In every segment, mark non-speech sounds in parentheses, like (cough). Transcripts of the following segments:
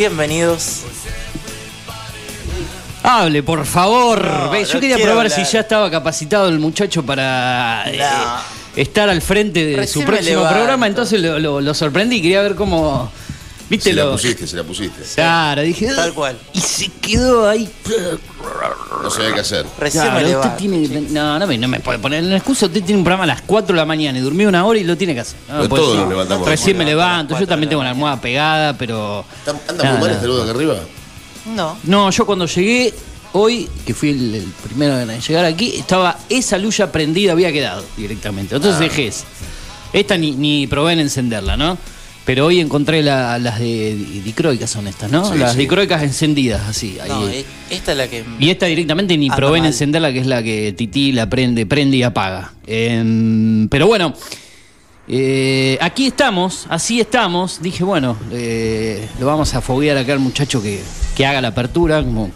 bienvenidos. Hable, por favor. No, yo no quería probar hablar. si ya estaba capacitado el muchacho para eh, estar al frente de Recién su próximo programa. Entonces lo, lo- lo sorprendí y quería ver cómo. ¿Viste Se la lo? pusiste, se la pusiste. Claro, dije. Tal cual. Y se quedó ahí. No sabía qué hacer. Recién Claro, me usted levanto. tiene que- no, no me, no me puede poner en excusa. Usted tiene un programa a las 4 de la mañana y durmió una hora y lo tiene que hacer. No, Pero puede todos nos levantamos Recién me levanto. Yo también tengo la una almohada pegada, pero. ¿Anda Nada, muy mal este luz de acá arriba? No, No, yo cuando llegué hoy, que fui el, el primero en llegar aquí, estaba esa luz ya prendida, había quedado directamente. Entonces Ah. dejé esa. Esta ni, ni probé en encenderla, ¿no? Pero hoy encontré la- las de di- dicroicas son estas, ¿no? Sí, las sí. dicroicas encendidas, así. ahí. no, e- esta es la que. y esta directamente ni probé en encenderla, que es la que Titi la prende, prende y apaga. Em, pero bueno, eh, aquí estamos, así estamos. Dije, bueno, eh, lo vamos a foguear acá al muchacho que, que haga la apertura. Como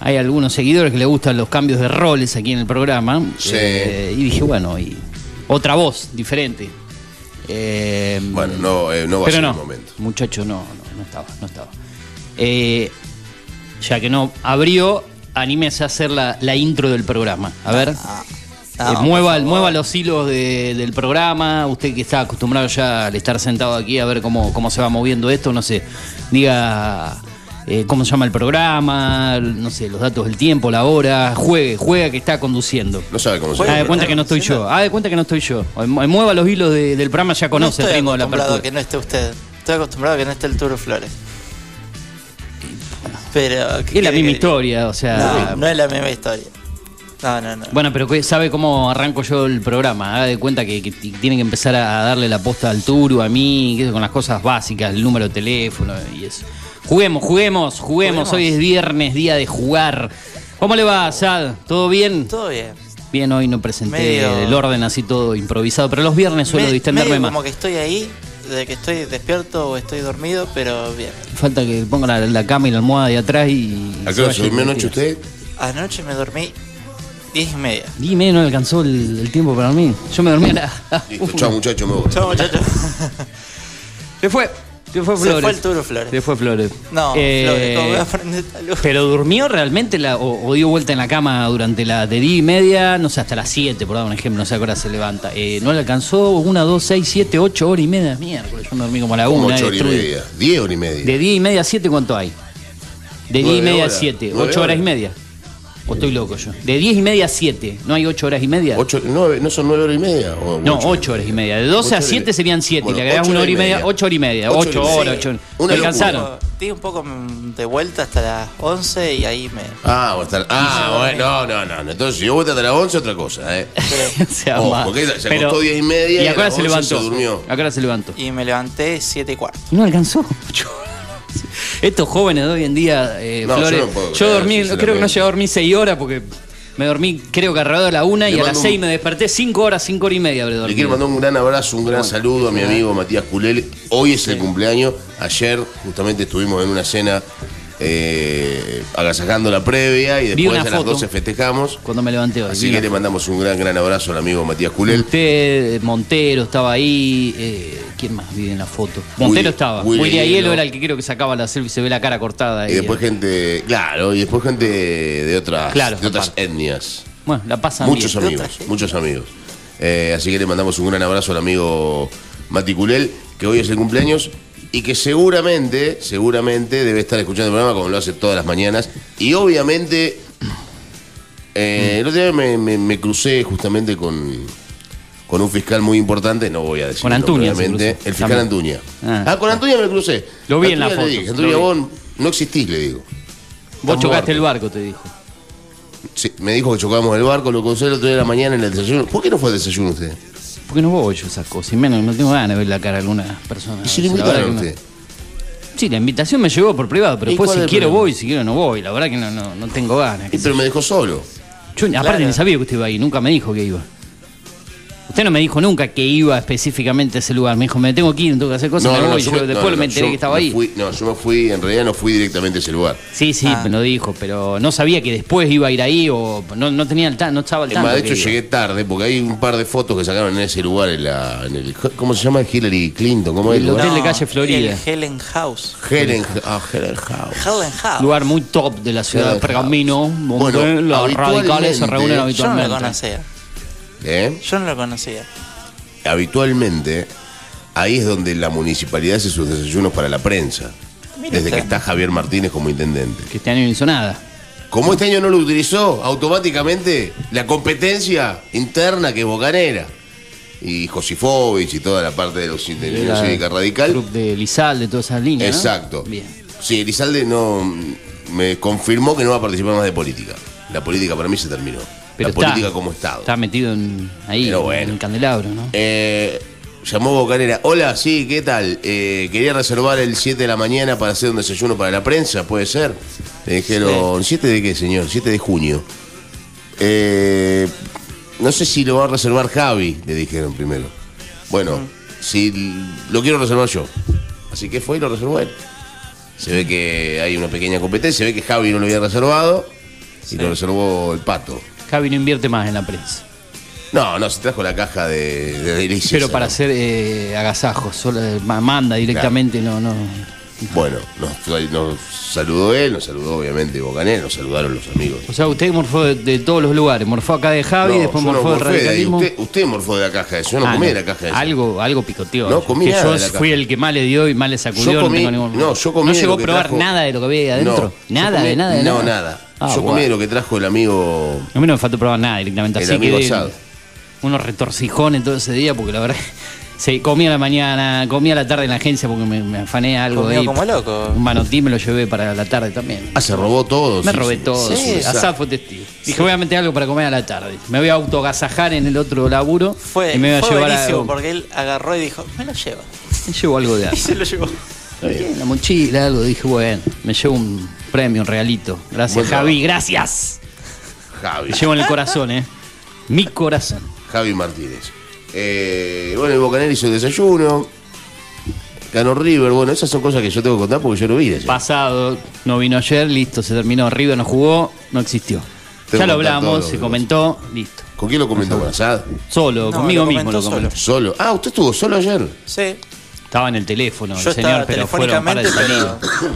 hay algunos seguidores que le gustan los cambios de roles aquí en el programa. Sí. Eh, y dije, bueno, y otra voz diferente. Em, Bueno, no, eh, no va a ser no, el momento. muchacho, no, no, no estaba, no estaba. Eh, ya que no abrió, anímese a hacer la, la intro del programa. A ver, Ah, eh, no, mueva, mueva los hilos de- del programa. Usted que está acostumbrado ya al estar sentado aquí a ver cómo, cómo se va moviendo esto, no sé, diga eh, cómo se llama el programa, no sé, los datos del tiempo, la hora, juegue, juega que está conduciendo. No sabe cómo se de llama. cuenta que no estoy yo, haz de cuenta que no estoy yo. Mueva los hilos de- del programa, ya No conoce estoy el ritmo de la acostumbrado a apertura. que no esté usted. Estoy acostumbrado a que no esté el Turo Flores. Pero. ¿qué Es la misma que- historia, o sea. No, no es la misma historia. No, no, no. Bueno, pero ¿sabe cómo arranco yo el programa? Haga de cuenta que, que tiene que empezar a darle la posta al Turu, a mí, con las cosas básicas, el número de teléfono y eso. Juguemos, juguemos, juguemos. Hoy es viernes, día de jugar. ¿Cómo le va, Sad? ¿Todo bien? Todo bien. Bien, hoy no presenté Medio- el orden así todo improvisado, pero los viernes suelo Me- distenderme medio más. como que estoy ahí, de que estoy despierto o estoy dormido, pero bien. Falta que ponga la, la cama y la almohada de atrás y. ¿A qué hora se durmió anoche usted? Anoche me dormí diez y media. Dime, no alcanzó el, el tiempo para mí. Yo me dormí a la. Listo, chao muchacho, me voy. Chao, muchachos. (laughs) (laughs) Se fue. Se fue Se Flores. fue el Turo Flores. Se fue Flores. No, Eh, Flores, ¿cómo voy a luz? Pero durmió realmente la, o, o dio vuelta en la cama durante la de día y media, no sé, hasta las 7, por dar un ejemplo, no sé a qué hora se levanta. Eh, ¿No le alcanzó una, dos, seis, siete, ocho horas y media? Miércoles, yo me dormí como a la Como una. ocho horas y media. Diez horas y media. De día y media a siete, ¿cuánto hay? De diez y Nueve media a horas. siete, Nueve ocho horas horas. y media. ¿O estoy loco yo? De diez y media a siete, ¿no hay ocho horas y media? Ocho, nueve, ¿No son nueve horas y media? ¿O No, ocho? ocho horas y media. De 12 Ocho a horas y 7 media. serían 7. Bueno, y le una horas hora y media, media. 8 horas y media. Ocho 8 horas y horas, media. 8 Una ¿Le alcanzaron? Di un poco de vuelta hasta las 11 y ahí me. Ah, hasta- ah bueno, no, no, no. Entonces, si yo voy hasta las once, otra cosa, ¿eh? (laughs) O sea, Ojo, más. porque se Pero- acostó diez y media ¿Y y a qué hora se 11 levantó? se durmió. ¿A qué hora se levantó? Y me levanté 7 y cuarto. ¿Y no alcanzó? Estos jóvenes de hoy en día, eh, No, yo Flores, no puedo yo dormí, creo que no llegué a dormir 6 horas porque me dormí, creo que alrededor de la 1 y a las mando 6 un- me desperté. 5 horas, 5 horas y media habré Le quiero mandar un gran abrazo, un gran saludo a mi amigo Matías Culel. Hoy es el cumpleaños. Ayer justamente estuvimos en una cena eh, agasajando la previa y después a las foto. 12 festejamos. Cuando me levanté hoy. Así que le mandamos un gran, gran abrazo al amigo Matías Culel. Usted, Montero, estaba ahí. eh, ¿Quién más vive en la foto? Montero Willy- estaba. Willy Willy Aiello era el que creo que sacaba la selfie, se ve la cara cortada. Y después gente, claro, y después gente de otras, Claro, de otras aparte. etnias. Bueno, la pasan Muchos bien. amigos, muchos amigos. Eh, así que le mandamos un gran abrazo al amigo Mati Culel, que hoy es el cumpleaños y que seguramente, seguramente debe estar escuchando el programa como lo hace todas las mañanas. Y obviamente, (clears throat) eh, el otro día me, me- me crucé justamente con, con un fiscal muy importante, no voy a decir Con Antuña obviamente, el fiscal. Antuña. Ah. Ah, con Antuña me crucé. Lo vi en la le foto, dije, Antuña, vos no existís, le digo. Vos chocaste el barco, te dijo. Sí, me dijo que chocábamos el barco, lo crucé el otro día de la mañana en el desayuno. ¿Por qué no fue el desayuno usted? ¿Por qué no voy yo a esas cosas? Y menos, no tengo ganas de ver la cara de algunas personas. ¿Y si le La invitaron a que no. usted? Sí, la invitación me llegó por privado, pero ¿Y después cuál si es el quiero problema? voy, si quiero no voy. La verdad que no, no, no tengo ganas. Y pero me dejó solo. Yo aparte Claro. ni sabía que usted iba ahí, nunca me dijo que iba. Usted no me dijo nunca que iba específicamente a ese lugar. Me dijo, me tengo que ir, tengo que hacer cosas, me voy. yo Yo me- después no, no, me enteré yo que estaba me ahí. fui- no, yo me fui, en realidad no fui directamente a ese lugar. Sí, sí, Ah. me lo dijo, pero no sabía que después iba a ir ahí o no, no tenía el no estaba al tanto. más, de hecho iba. llegué tarde porque hay un par de fotos que sacaron en ese lugar, en, la, en el, ¿cómo se llama? Hillary Clinton, ¿cómo es el hotel de calle Florida. El Helen House. Helen, ah, Helen House. Helen House. Lugar muy top de la ciudad de Claro. Pergamino, Bueno, los radicales se habitualmente- reúnen Yo no habitualmente. lo conocía. ¿Eh? Yo no lo conocía. Habitualmente, ahí es donde la municipalidad hace sus desayunos para la prensa. Desde usted. que está Javier Martínez como intendente. Que este año no hizo nada. Como este año no lo utilizó, automáticamente la competencia interna que es Bocanera y Josifovich y toda la parte de los de la Unión Era Cívica Radical. Club de Lizal, de todas esas líneas. ¿no? Exacto. Bien. Sí, Elizalde no me confirmó que no va a participar más de política. La política para mí se terminó. Pero la está, política como Estado. Está metido en, ahí, en el candelabro, ¿no? Eh, llamó Bocanera. Hola, sí, ¿qué tal? Eh, quería reservar el 7 de la mañana para hacer un desayuno para la prensa, ¿puede ser? Le dijeron, ¿7 de qué, señor? 7 de junio. Eh, no sé si lo va a reservar Javi, le dijeron primero. Bueno, si lo quiero reservar yo. Así que fue y lo reservó él. Se ve que hay una pequeña competencia, se ve que Javi no lo había reservado y lo reservó el pato. Javi no invierte más en la prensa. No, no, se trajo la caja de, de delicias. Pero para ¿no? hacer eh, agasajos, solo, eh, ma- manda directamente, no, no. Bueno, nos, nos saludó él, nos saludó obviamente Bocanera, nos saludaron los amigos. O sea, usted morfó de, de todos los lugares. Morfó acá de Javi, No, después no morfó del morfé de radicalismo. Usted, usted morfó de la caja esa, yo no Ah, comí de la caja esa. Algo, algo picoteó. No comí que nada yo de la fui caja. el que más le dio y más le sacudió. Yo comí- tengo ningún- no, yo comí ¿No de llegó a probar trajo- nada de lo que había ahí adentro? No, nada, comí- de nada, de No, nada. Ah, yo comí de lo que trajo el amigo. A mí no me faltó probar nada directamente. El así amigo que asado. unos retorcijones todo ese día, porque la verdad. (laughs) Sí, comía a la mañana, comía a la tarde en la agencia porque me, me afané algo Comió ahí. como loco. Un manotín me lo llevé para la tarde también. Ah, se robó todo. Me sí, robé sí. todo, Sí, sí. fue testigo. Dije, voy a meter algo para comer a la tarde. Me voy a autogasajar en el otro laburo. Fue, y me voy a fue llevar buenísimo a, porque él agarró y dijo, me lo llevo. me llevo algo de (laughs) Y algo. se lo llevó. Bien, La mochila, algo. Dije, bueno, me llevo un premio, un regalito. Gracias, Buen Javi, gracias. Javi. Me llevo en el corazón, ¿eh? Mi corazón. Javi Martínez. Eh, bueno, el Bocanera hizo el desayuno. Ganó River. Bueno, esas son cosas que yo tengo que contar porque yo lo vi. ayer. Pasado, no vino ayer, listo, se terminó. River no jugó, no existió. Tengo ya lo hablamos, se comentó, listo. ¿Con quién lo comentó? ¿Con Asad? Solo, No, conmigo lo mismo lo comentó. Solo. Ah, ¿usted estuvo solo ayer? Sí. Estaba en el teléfono Yo el señor, pero fueron un par de telefónicamente, salidas. pero...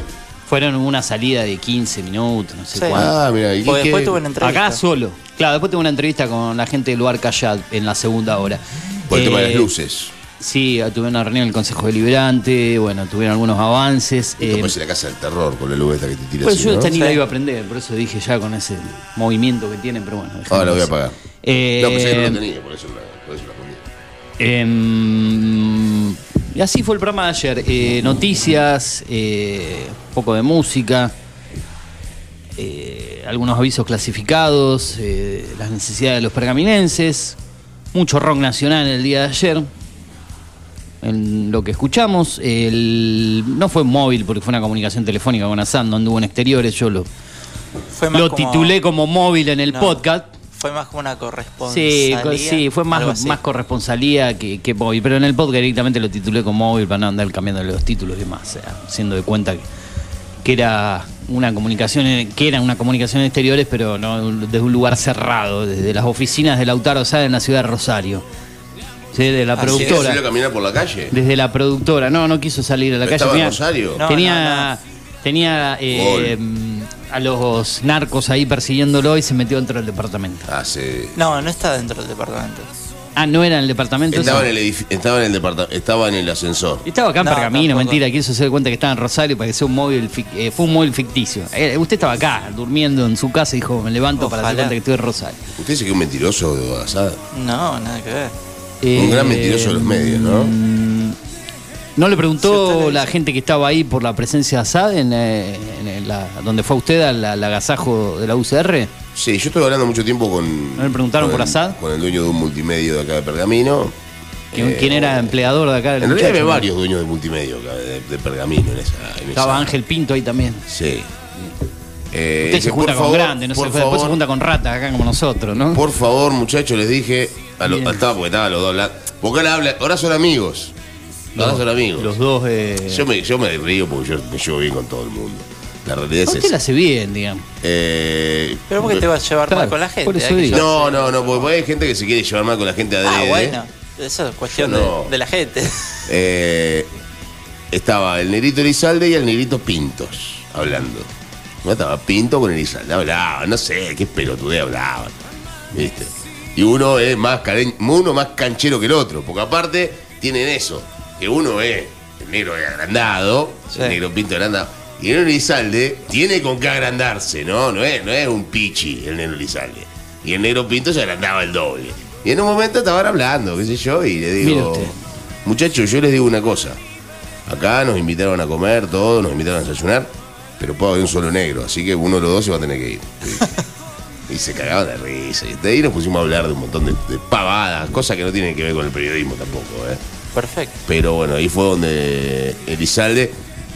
Fueron una salida de 15 minutos, no sé Sí. cuánto. Ah, mira. ¿y Porque después tuve una entrevista. Acá solo. Claro, después tuve una entrevista con la gente del lugar Callad en la segunda hora. Por el tema de las Eh, luces. Sí, tuve una reunión en el Consejo Deliberante, bueno, tuvieron algunos avances. eh, Esto parece la casa del terror con la luz esta que te tira pues así, yo ¿no? esta ni la Sí. iba a aprender, por eso dije ya con ese movimiento que tienen, pero bueno. Ahora la voy a apagar. Eh, no, pensé que no lo tenía, por eso la, por eso la ponía. Em, y así fue el programa de ayer. Eh, noticias, eh, un poco de música, eh, algunos avisos clasificados, eh, las necesidades de los pergaminenses, mucho rock nacional el día de ayer. En lo que escuchamos, el- no fue móvil porque fue una comunicación telefónica con Asad, no anduvo en exteriores, yo lo, Fue lo como- titulé como móvil en el No, podcast. Fue más como una corresponsalía. Sí, sí, fue más, más corresponsalía que, que móvil, pero en el podcast directamente lo titulé como móvil para no andar cambiando los títulos y demás, o sea, siendo de cuenta que, que era una comunicación, en- que era una comunicación en exteriores, pero no desde un lugar cerrado, desde las oficinas de Lautaro Sá en la ciudad de Rosario. Sí, de la Ah, sí. ¿Quieres productora. caminar por la calle? Desde la productora. No, no quiso salir a la calle. ¿Estaba en Tenía, Rosario? No, tenía, tenía eh, a los narcos ahí persiguiéndolo y se metió dentro del departamento. Ah, sí. No, no está dentro del departamento. Ah, no era en el departamento. Estaba en el edifi- estaba en el departamento, estaba en el ascensor. Estaba acá en No, Pergamino, tampoco. mentira, quiso hacer cuenta que estaba en Rosario para que sea un móvil, fic- eh, fue un móvil ficticio. Eh, usted estaba acá, durmiendo en su casa y dijo, me levanto para hacer cuenta que estoy en Rosario. Usted dice que es un mentiroso de Asada. No, nada que ver. Un Eh, gran mentiroso de los medios, ¿no? ¿No le preguntó la gente que estaba ahí por la presencia de Assad en, eh, en la, donde fue usted al, al agasajo de la UCR? Sí, yo estuve hablando mucho tiempo con. ¿No le preguntaron con por el- Assad? Con el dueño de un multimedio de acá de Pergamino. ¿Quién, Eh, quién era empleador de acá del En realidad había varios dueños de multimedio acá de, de Pergamino en esa. en Estaba esa- Ángel Pinto ahí también. Sí. Eh, Usted se junta con favor, grandes, no por después se junta con ratas acá como nosotros, ¿no? Por favor, muchachos, les dije. A lo, Bien. estaba porque estaban los dos hablando. Porque ahora, habla, ahora son amigos. Ahora son amigos. Los dos. Eh... Yo, me, yo me río porque yo me llevo bien con todo el mundo. La realidad es Usted esa. la hace bien, digamos. Eh, Pero ¿por qué te vas a llevar Claro, mal con la gente? por eso Hay que digo. llevarse- No, no, no, porque hay gente que se quiere llevar mal con la gente adrede. Ah, bueno. Eso es cuestión Yo no. de, de la gente. (laughs) Eh, estaba el negrito Elizalde y el negrito Pintos hablando. No estaba Pinto con Elizalde, hablaban, no sé, qué pelotudez hablaban. ¿Viste? Y uno es más caren- uno más canchero que el otro, porque aparte tienen eso, que uno es el negro agrandado, Sí. el negro Pinto agrandado, y el negro Elizalde tiene con qué agrandarse, ¿no? No es, no es un pichi el negro Elizalde. Y el negro Pinto se agrandaba el doble. Y en un momento estaban hablando, qué sé yo, y le digo, muchachos, yo les digo una cosa. Acá nos invitaron a comer, todos nos invitaron a desayunar, pero puedo haber un solo negro, así que uno de los dos se va a tener que ir. (laughs) Y se cagaban de risa. Y de ahí nos pusimos a hablar de un montón de, de pavadas, cosas que no tienen que ver con el periodismo tampoco, ¿eh? Perfecto. Pero bueno, ahí fue donde Elizalde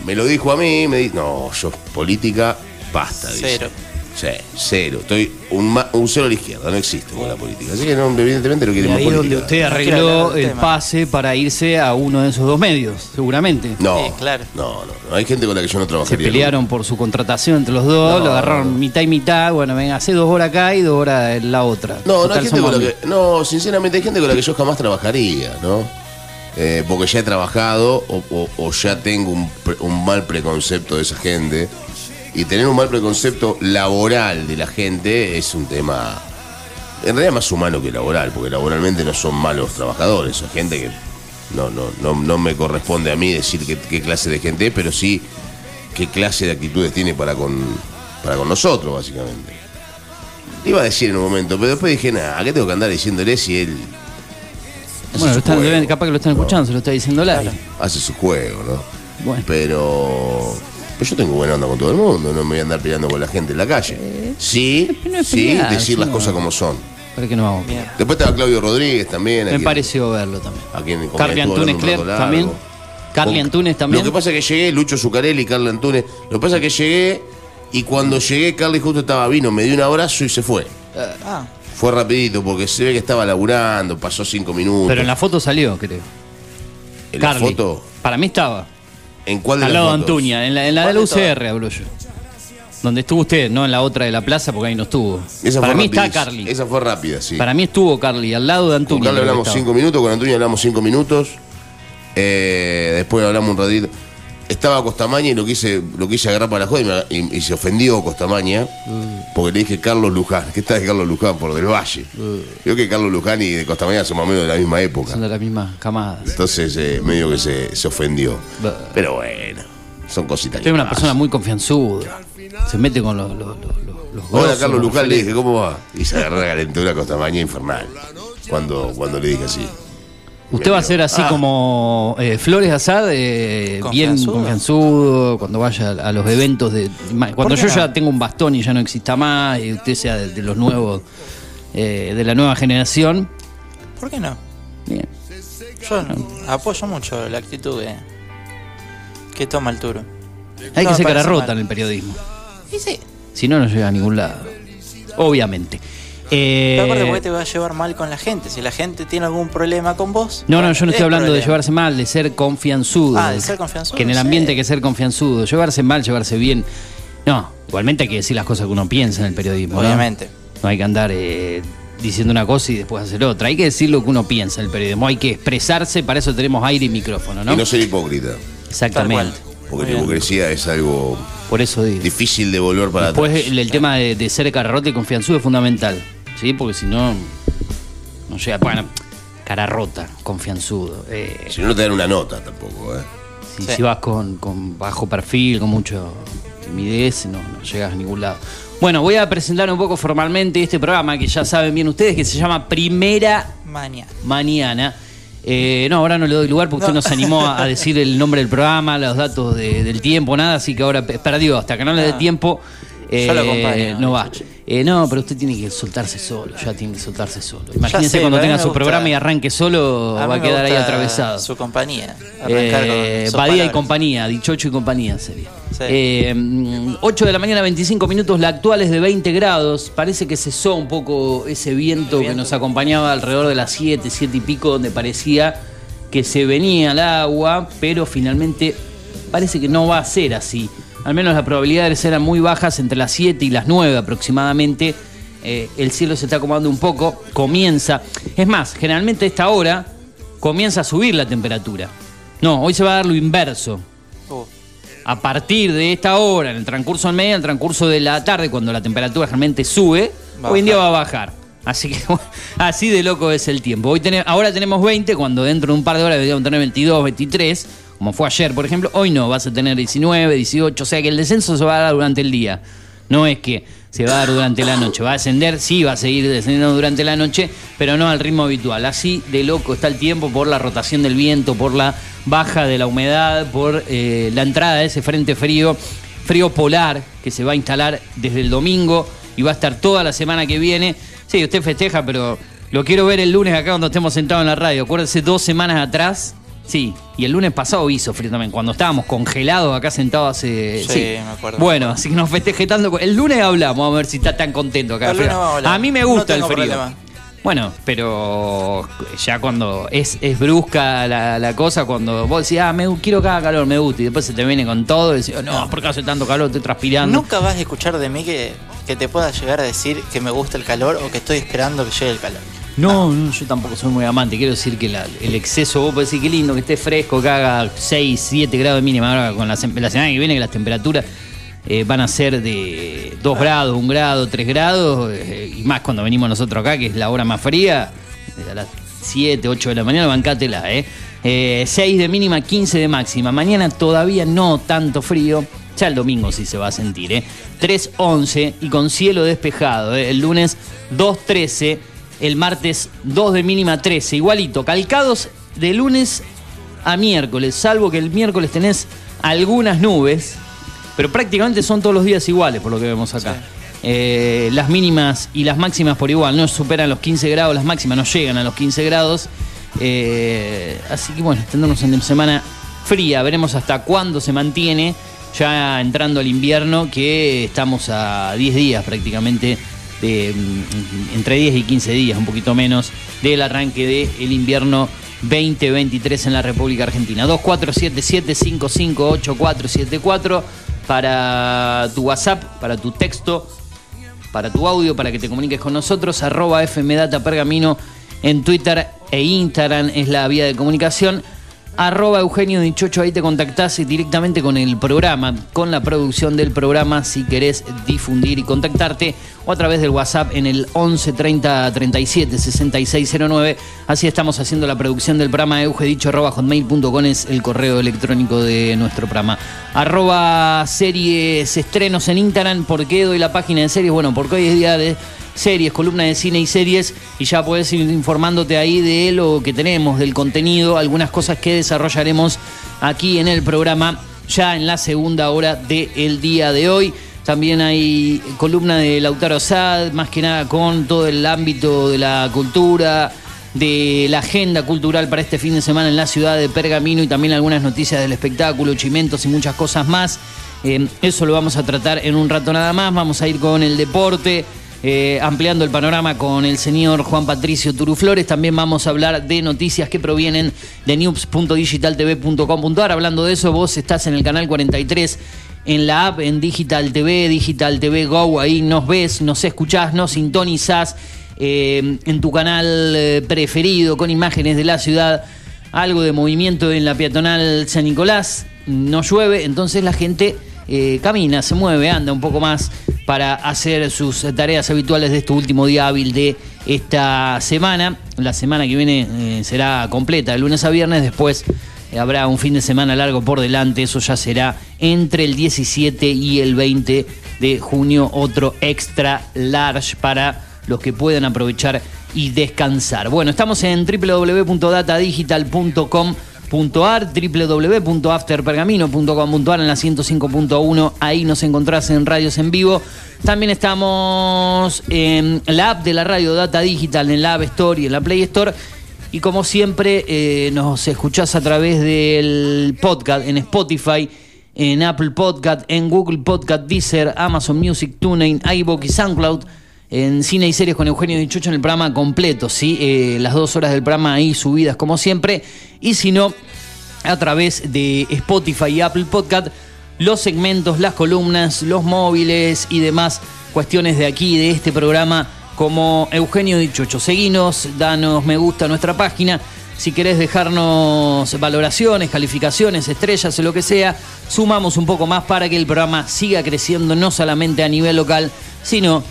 me lo dijo a mí, me dijo, no, yo política, basta, dice. Cero. Sí, cero. Estoy un, un cero a la izquierda, no existe con la política. Así que no, evidentemente no quiere más ahí política. donde usted arregló el tema. pase para irse a uno de esos dos medios, seguramente. No, Sí, claro. no, no, no, hay gente con la que yo no Se trabajaría. pelearon por su contratación entre los dos, No. lo agarraron mitad y mitad. Bueno, venga, hace dos horas acá y dos horas en la otra. No, no hay gente con la que. No, sinceramente hay gente con la que yo jamás trabajaría, ¿no? Eh, porque ya he trabajado o, ya tengo un, mal preconcepto de esa gente. Y tener un mal preconcepto laboral de la gente es un tema. En realidad más humano que laboral, porque laboralmente no son malos trabajadores, son gente que no, no, no, no me corresponde a mí decir qué, clase de gente es, pero sí qué clase de actitudes tiene para con, para con nosotros, básicamente. Iba a decir en un momento, pero después dije, nada, ¿qué tengo que andar diciéndole si él Bueno, lo están, deben- capaz que lo están ¿no? escuchando, se lo está diciendo al aire. Hace su juego, ¿no? Bueno. Pero, pero yo tengo buena onda con todo el mundo, no me voy a andar peleando con la gente en la calle. Sí, pero no es sí, pelear, decir las no. cosas como son. ¿Para qué no vamos? Bien. Después estaba Claudio Rodríguez también. a Me quien- pareció verlo también. a quien- con Carly quien estuve Antunes hablando un Cler rato largo. también. Carly Con- Antunes también. Lo que pasa es que llegué, Lucho Zucarelli, Carly Antunes. Lo que pasa es que llegué y cuando llegué, Carly justo estaba vino, me dio un abrazo y se fue. Ah, Fue rapidito porque se ve que estaba laburando, pasó cinco minutos. Pero en la foto salió, creo. En la Carly. foto, Para mí estaba. ¿en cuál de Al las lado de fotos? Antuña, en la, en la de la ¿Cuál de UCR hablo yo. Donde estuvo usted, no en la otra de la plaza, porque ahí no estuvo. Esa Para mí está. Carly. Esa fue rápida, sí. Para mí estuvo Carly, al lado de Con Antuña. Carly creo que hablamos cinco minutos, con Antuña hablamos cinco minutos. Eh, después hablamos un ratito. Estaba Costamaña y lo quise, lo quise agarrar para la joda y, me- y- y se ofendió Costamaña porque le dije Carlos Luján. ¿Qué está de Carlos Luján? Por del Valle. Creo que Carlos Luján y de Costamaña son más o menos de la misma época. Son de la misma camada. Entonces eh, medio que se, se ofendió. Bah. Pero bueno, son cositas es una persona muy confianzuda. Se mete con los, los, los, los- Hola Carlos los Luján, le dije, ¿cómo va? Y se agarró la calentura Costamaña infernal. Cuando, cuando le dije así. Usted va a ser así Ah. como eh, Flores Azad, eh, bien Confianzudo. cuando vaya a los eventos de... Cuando yo no? ya tengo un bastón y ya no exista más, y usted sea de, de los nuevos, eh, de la nueva generación, ¿por qué no? bien. Yo apoyo mucho la actitud que, que toma el turo. Hay No que ser cara rota mal. en el periodismo. Y sí. Si no, no llega a ningún lado. Obviamente. Eh, Pero aparte, ¿por qué te va a llevar mal con la gente? Si la gente tiene algún problema con vos. No, no, yo no es estoy hablando de llevarse mal, de ser confianzudo. Ah, de ser confianzudo, Que en el sí. ambiente hay que ser confianzudo. Llevarse mal, llevarse bien. No, igualmente hay que decir las cosas que uno piensa en el periodismo. ¿no? Obviamente. No hay que andar eh, diciendo una cosa y después hacer otra. Hay que decir lo que uno piensa en el periodismo, hay que expresarse, para eso tenemos aire y micrófono, ¿no? Y no ser hipócrita. Exactamente. Porque la hipocresía es algo Por eso digo. difícil de volver para Después atrás. el, el tema de, de ser cararrote y confianzudo es fundamental, ¿sí? Porque si no, no llega. Bueno, cara rota, confianzudo. eh, Si no, no te dan una nota tampoco, ¿eh? si, Sí. si vas con, con bajo perfil, con mucho timidez, no, no llegas a ningún lado. Bueno, voy a presentar un poco formalmente este programa que ya saben bien ustedes, que se llama Primera Mañana. Mañana. Eh, no, ahora no le doy lugar porque usted No. nos animó a, a decir el nombre del programa, los datos de- del tiempo, nada, así que ahora pe- perdió. Hasta que no le dé Ah. tiempo, Yo lo acompaño, no va. Eh, no, pero usted tiene que soltarse solo, ya tiene que soltarse solo. Imagínese sé, cuando tenga su gusta- programa y arranque solo, A va a quedar ahí atravesado. Su compañía. Arrancar Eh, con Badía y compañía, Dichocho y compañía sería. Sí. Eh, mm, 8 de la mañana, 25 minutos, la actual es de 20 grados. Parece que cesó un poco ese viento, que nos acompañaba alrededor de las 7, 7 y pico, donde parecía que se venía el agua, pero finalmente parece que no va a ser así. Al menos las probabilidades eran muy bajas entre las 7 y las 9 aproximadamente. Eh, el cielo se está acomodando un poco, comienza. Es más, generalmente a esta hora comienza a subir la temperatura. No, hoy se va a dar lo inverso. Uh, A partir de esta hora, en el transcurso del medio, en el transcurso de la tarde, cuando la temperatura realmente sube, hoy en día va a bajar. Así que (laughs) así de loco es el tiempo. Hoy tenemos, ahora tenemos 20, cuando dentro de un par de horas deberíamos tener 22, 23, como fue ayer, por ejemplo. Hoy no, vas a tener 19, 18, o sea que el descenso se va a dar durante el día. No es que se va a dar durante la noche, va a descender, sí va a seguir descendiendo durante la noche, pero no al ritmo habitual. Así de loco está el tiempo por la rotación del viento, por la baja de la humedad, por eh, la entrada de ese frente frío, frío polar que se va a instalar desde el domingo y va a estar toda la semana que viene. Sí, usted festeja, pero lo quiero ver el lunes acá cuando estemos sentados en la radio. Acuérdese, dos semanas atrás. Sí, y el lunes pasado hizo frío también, cuando estábamos congelados acá sentados hace... Sí, me acuerdo. Bueno, así que nos festeje tanto. El lunes hablamos, a ver si está tan contento acá. El lunes Frío. vamos a hablar. A mí me No gusta el frío. problema. Bueno, pero ya cuando es, es brusca la, la cosa, cuando vos decís, ah, me quiero cada calor, me gusta, y después se te viene con todo y decís, "Oh, no, ¿por qué hace tanto calor? Estoy transpirando. Nunca vas a escuchar de mí que, que te pueda llegar a decir que me gusta el calor o que estoy esperando que llegue el calor. No, no, yo tampoco soy muy amante. Quiero decir que la- el exceso, vos podés decir qué lindo que esté fresco, que haga 6, 7 grados de mínima. Ahora con la, la semana que viene, que las temperaturas eh, van a ser de 2 grados, 1 grado, 3 grados, eh, y más cuando venimos nosotros acá, que es la hora más fría, desde las 7, 8 de la mañana, bancátela, ¿eh? eh 6 de mínima, 15 de máxima. Mañana todavía no tanto frío. Ya el domingo sí se va a sentir, ¿eh? 3.11 y con cielo despejado. ¿eh? El lunes 2.13 el martes 2 de mínima 13, igualito, calcados de lunes a miércoles, salvo que el miércoles tenés algunas nubes, pero prácticamente son todos los días iguales por lo que vemos acá. Eh, las mínimas y las máximas por igual, no superan los 15 grados, las máximas no llegan a los 15 grados. Eh, así que bueno, tendremos una semana fría, veremos hasta cuándo se mantiene, ya entrando al invierno, que estamos a 10 días prácticamente de mm, entre 10 y 15 días, un poquito menos, del arranque del invierno 2023 en la República Argentina. 2477-558474 para tu WhatsApp, para tu texto, para tu audio, para que te comuniques con nosotros, arroba FMData Pergamino en Twitter e Instagram es la vía de comunicación. Arroba Eugenio Dichocho, ahí te contactás directamente con el programa, con la producción del programa, si querés difundir y contactarte, o a través del WhatsApp en el 11 30 37 6609. Así estamos haciendo la producción del programa eugedicho arroba es el correo electrónico de nuestro programa. Arroba series estrenos en Instagram, ¿por qué doy la página de series? Bueno, porque hoy es día de series, columna de cine y series, y ya puedes ir informándote ahí de lo que tenemos, del contenido, algunas cosas que desarrollaremos aquí en el programa ya en la segunda hora del día de hoy. También hay columna de Lautaro Sad, más que nada con todo el ámbito de la cultura, de la agenda cultural para este fin de semana en la ciudad de Pergamino y también algunas noticias del espectáculo, chimentos y muchas cosas más. Eh, eso lo vamos a tratar en un rato nada más. Vamos a ir con el deporte. Eh, ampliando el panorama con el señor Juan Patricio Turuflores, también vamos a hablar de noticias que provienen de news.digitaltv.com.ar. Hablando de eso, vos estás en el canal 43, en la app, en Digital TV, Digital TV Go, ahí nos ves, nos escuchás, nos sintonizás. eh, en tu canal eh, preferido con imágenes de la ciudad, algo de movimiento en la peatonal San Nicolás, no llueve, entonces la gente camina, se mueve, anda un poco más para hacer sus tareas habituales de este último día hábil de esta semana. La semana que viene eh, será completa, de lunes a viernes, después eh, habrá un fin de semana largo por delante, eso ya será entre el 17 y el 20 de junio, otro extra large para los que puedan aprovechar y descansar. Bueno, estamos en www.datadigital.com.ar, www.afterpergamino.com.ar en la 105.1, ahí nos encontrás en radios en vivo. También estamos en la app de la radio Data Digital, en la App Store y en la Play Store. Y como siempre, eh, nos escuchás a través del podcast en Spotify, en Apple Podcast, en Google Podcast, Deezer, Amazon Music, TuneIn, iVoox y SoundCloud. En Cine y Series con Eugenio Dichocho en el programa completo, ¿sí? Eh, las dos horas del programa ahí subidas como siempre. Y si no, a través de Spotify y Apple Podcast, los segmentos, las columnas, los móviles y demás cuestiones de aquí, de este programa, como Eugenio Dichocho. Seguinos, danos me gusta a nuestra página. Si querés dejarnos valoraciones, calificaciones, estrellas o lo que sea, sumamos un poco más para que el programa siga creciendo no solamente a nivel local, sino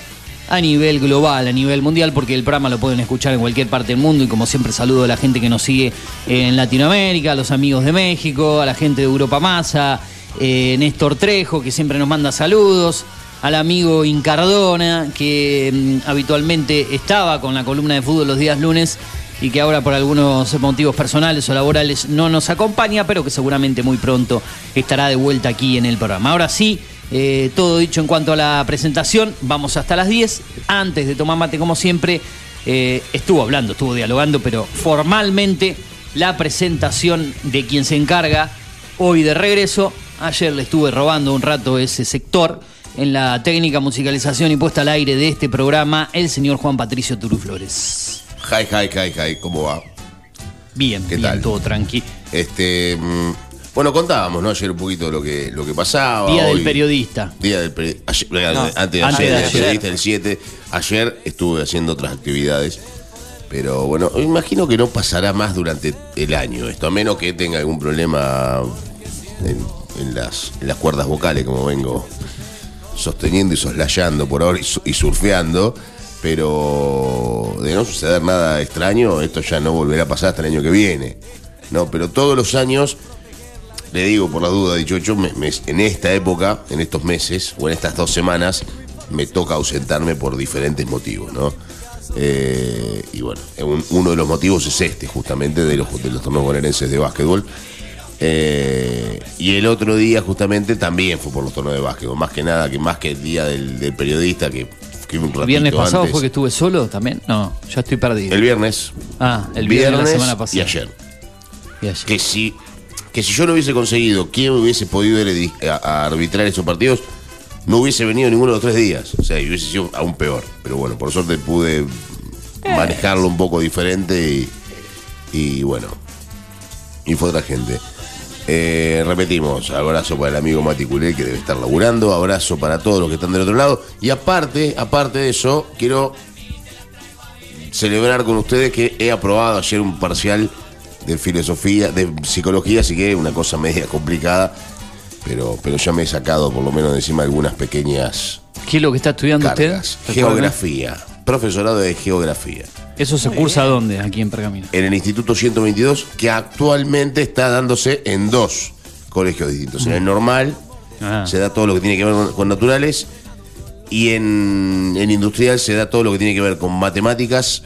a nivel global, a nivel mundial, porque el programa lo pueden escuchar en cualquier parte del mundo y como siempre saludo a la gente que nos sigue en Latinoamérica, a los amigos de México, a la gente de Europa Masa, eh, Néstor Trejo, que siempre nos manda saludos, al amigo Incardona, que mm, habitualmente estaba con la columna de fútbol los días lunes y que ahora por algunos motivos personales o laborales no nos acompaña, pero que seguramente muy pronto estará de vuelta aquí en el programa. Ahora sí, eh, todo dicho en cuanto a la presentación, vamos hasta las 10. Antes de tomar mate, como siempre, eh, estuvo hablando, estuvo dialogando, pero formalmente la presentación de quien se encarga hoy de regreso. Ayer le estuve robando un rato ese sector en la técnica, musicalización y puesta al aire de este programa, el señor Juan Patricio Turuflores. Hi, hi, hi, hi, ¿cómo va? Bien, ¿Qué bien, tal? todo tranqui. Este, mm, bueno, contábamos, ¿no? Ayer un poquito lo que, lo que pasaba. Día del periodista. Día del periodista. antes de antes ayer, de ayer. periodista, el 7. Ayer estuve haciendo otras actividades. Pero bueno, imagino que no pasará más durante el año esto, a menos que tenga algún problema en, en las, en las cuerdas vocales, como vengo sosteniendo y soslayando por ahora y, su- y surfeando. Pero de no suceder nada extraño, esto ya no volverá a pasar hasta el año que viene. No, pero todos los años le digo por la duda, dicho hecho, me- me- en esta época, en estos meses o en estas dos semanas, me toca ausentarme por diferentes motivos, ¿no? Eh, y bueno, un- uno de los motivos es este, justamente, de los, de los torneos bonaerenses de básquetbol. Eh, y el otro día, justamente, también fue por los torneos de básquetbol. Más que nada, que más que el día del, del periodista, que, que un ratito ¿El viernes pasado antes. fue que estuve solo también? No, ya estoy perdido. El viernes. ah, el viernes, de la semana pasada. y ayer. Y ayer. que si que si yo no hubiese conseguido quién hubiese podido ir a, a arbitrar esos partidos, no hubiese venido ninguno de los tres días. O sea, y hubiese sido aún peor. Pero bueno, por suerte pude manejarlo un poco diferente y, y bueno, y fue otra gente. Eh, repetimos, abrazo para el amigo Mati Culé que debe estar laburando, abrazo para todos los que están del otro lado. Y aparte, aparte de eso, quiero celebrar con ustedes que he aprobado ayer un parcial de filosofía, de psicología, así que una cosa media complicada, pero, pero ya me he sacado por lo menos de encima algunas pequeñas ¿Qué es lo que está estudiando cargas. usted? Geografía, profesorado de geografía. ¿Eso se cursa dónde? Aquí en Pergamino. En el Instituto 122, que actualmente está dándose en dos colegios distintos. En el normal Ah. se da todo lo que tiene que ver con, con naturales y en, en industrial se da todo lo que tiene que ver con matemáticas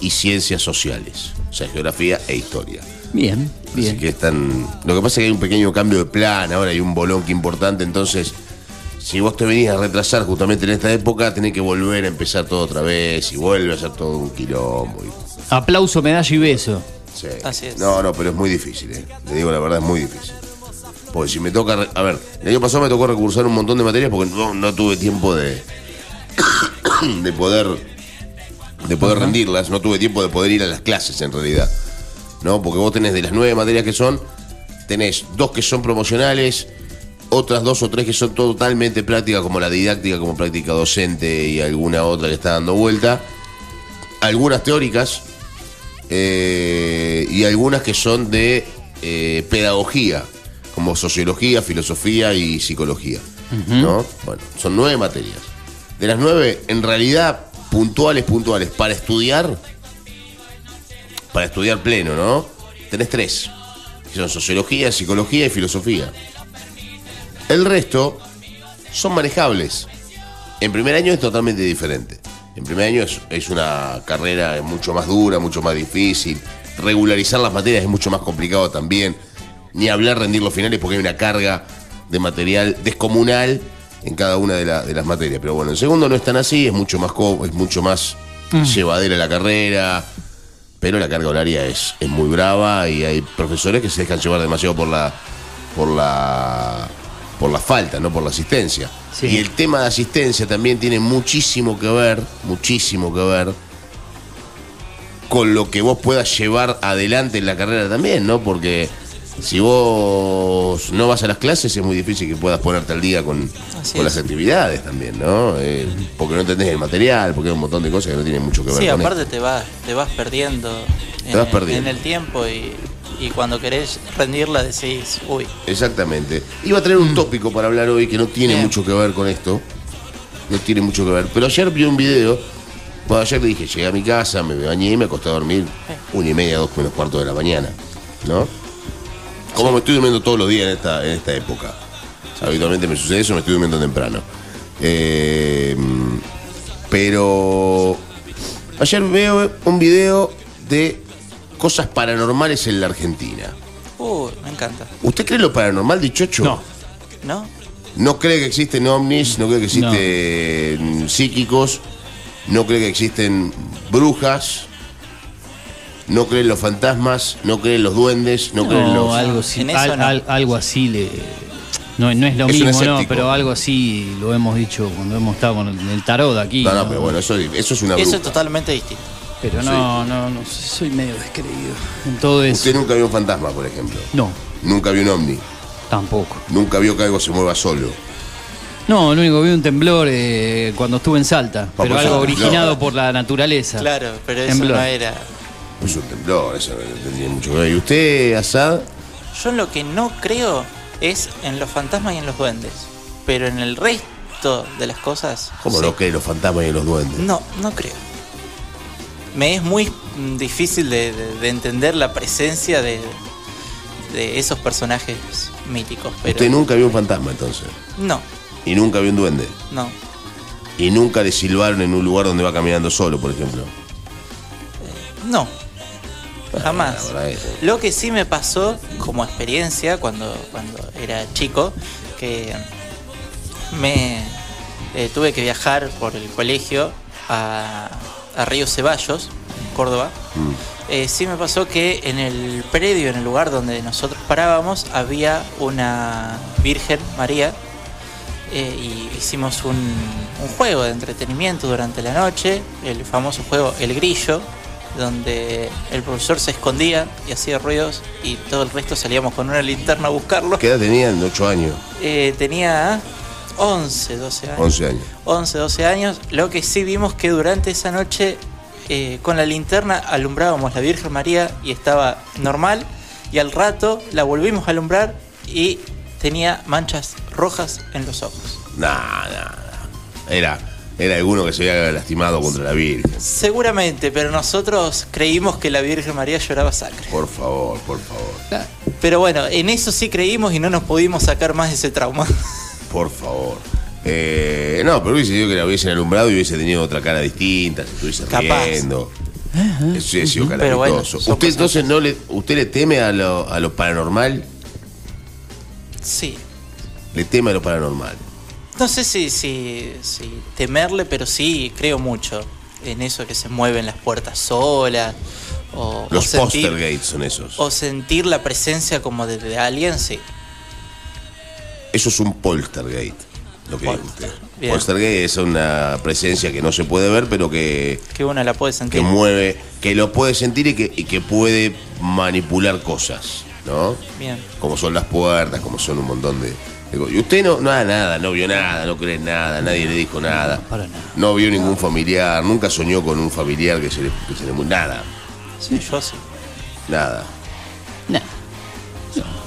y ciencias sociales, o sea, geografía e historia. Bien, Así bien. que están. Lo que pasa es que hay un pequeño cambio de plan, ahora hay un bolón que importante, entonces. Si vos te venís a retrasar justamente en esta época, tenés que volver a empezar todo otra vez y vuelve a ser todo un quilombo. y- Aplauso, medalla y beso. sí. Así es. No, no, pero es muy difícil, ¿eh? Le digo la verdad, es muy difícil. Porque si me toca. A ver, el año pasado me tocó recursar un montón de materias porque no, no tuve tiempo de. (coughs) de poder. De poder rendirlas, no tuve tiempo de poder ir a las clases en realidad. ¿No? Porque vos tenés de las nueve materias que son, tenés dos que son promocionales, otras dos o tres que son totalmente prácticas, como la didáctica, como práctica docente y alguna otra que está dando vuelta. algunas teóricas eh, y algunas que son de eh, pedagogía, como sociología, filosofía y psicología. ¿no? Bueno, son nueve materias. De las nueve, en realidad, puntuales, puntuales, para estudiar, para estudiar pleno, ¿no? Tenés tres, que son sociología, psicología y filosofía. El resto son manejables. En primer año es totalmente diferente. En primer año es, es una carrera mucho más dura, mucho más difícil. Regularizar las materias es mucho más complicado también. Ni hablar rendir los finales porque hay una carga de material descomunal en cada una de, la- de las materias. Pero bueno, en segundo no es tan así, es mucho más, es mucho más llevadera la carrera. Pero la carga horaria es, es muy brava y hay profesores que se dejan llevar demasiado por la, por la, por la falta, no por la asistencia. Sí. Y el tema de asistencia también tiene muchísimo que ver, muchísimo que ver con lo que vos puedas llevar adelante en la carrera también, ¿no? Porque si vos no vas a las clases es muy difícil que puedas ponerte al día con, las actividades también, ¿no? Eh, porque no entendés el material, porque hay un montón de cosas que no tienen mucho que ver Sí, con aparte esto. te vas, te vas perdiendo, Te vas perdiendo. en el tiempo y, y cuando querés rendirla decís, uy, Exactamente. Iba a traer un tópico para hablar hoy que no tiene Bien. mucho que ver con esto. No tiene mucho que ver. Pero ayer vi un video. Bueno, ayer le dije, llegué a mi casa, me bañé y me acosté a dormir una y media, dos menos cuarto de la mañana. ¿No? Como me estoy durmiendo todos los días en esta, en esta época. Habitualmente me sucede eso, me estoy durmiendo temprano. Eh, pero ayer veo un video de cosas paranormales en la Argentina. uy, me encanta. ¿Usted cree lo paranormal, dichocho? No. ¿No? No cree que existen ovnis, no cree que existen psíquicos, no cree que existen brujas, no cree en los fantasmas, no cree en los duendes, no, cree en los... algo así, En eso al- no. al- algo así le. No, no es lo Es mismo, no, pero algo así lo hemos dicho cuando hemos estado con el, tarot de aquí. No, no, pero bueno, eso, eso es una Eso bruja. es totalmente distinto. Pero no, no, no, soy medio descreído en todo eso. Usted nunca vio un fantasma, por ejemplo. No, Nunca vio un ovni. tampoco. Nunca vio que algo se mueva solo. No, lo único que vi un temblor eh, cuando estuve en Salta, pero algo no. originado por la naturaleza. Claro, pero eso Temblor. no era. Es un temblor, eso no tenía mucho que ver. ¿Y usted, Asad? Yo en lo que no creo es en los fantasmas y en los duendes. Pero en el resto de las cosas. ¿Cómo sí. no cree en los fantasmas y en los duendes? No, no creo. Me es muy difícil de, de- de entender la presencia de, de esos personajes míticos. Pero Usted nunca vio un fantasma, entonces. no, Y nunca vio un duende. no. Y nunca le silbaron en un lugar donde va caminando solo, por ejemplo. No. Jamás. Lo que sí me pasó como experiencia cuando, cuando era chico, que me eh, tuve que viajar por el colegio a, a Río Ceballos, Córdoba. Eh, sí me pasó que en el predio, en el lugar donde nosotros parábamos, había una Virgen María eh, y hicimos un, un juego de entretenimiento durante la noche, el famoso juego El Grillo, donde el profesor se escondía y hacía ruidos y todo el resto salíamos con una linterna a buscarlo. ¿Qué edad tenían? ¿8 años? Eh, tenía 11, 12 años. 11 años. 11, 12 años. Lo que sí vimos que durante esa noche eh, con la linterna alumbrábamos la Virgen María y estaba normal. Y al rato la volvimos a alumbrar y tenía manchas rojas en los ojos. Nada, nada. Era, era alguno que se había lastimado contra la Virgen. Seguramente, pero nosotros creímos que la Virgen María lloraba sangre. Por favor, por favor. Pero bueno, en eso sí creímos y no nos pudimos sacar más de ese trauma. (laughs) Por favor. Eh, no, pero hubiese sido que la hubiesen alumbrado y hubiese tenido otra cara distinta, se estuviese Capaz. riendo. Eso hubiese sido Pero bueno, ¿Usted cosas. entonces no le, usted le teme a lo, a lo paranormal? Sí. Le teme a lo paranormal. No sé si, si, si temerle, pero sí creo mucho en eso que se mueven las puertas solas. O, Los o sentir, postergates son esos. o sentir la presencia como de, de alguien, sí. Eso es un poltergate, lo que dice Polter, usted. bien. Poltergate es una presencia que no se puede ver, pero que, Que uno la puede que sentir. mueve, que lo puede sentir y que, y que puede manipular cosas, ¿no? Bien. Como son las puertas, como son un montón de, Digo, Y usted no, nada, nada, no vio nada, no cree en nada, nadie le dijo nada. para nada. No vio ningún familiar, nunca soñó con un familiar que se le, que se le mu- Nada, Sí, yo sí. nada. Nah.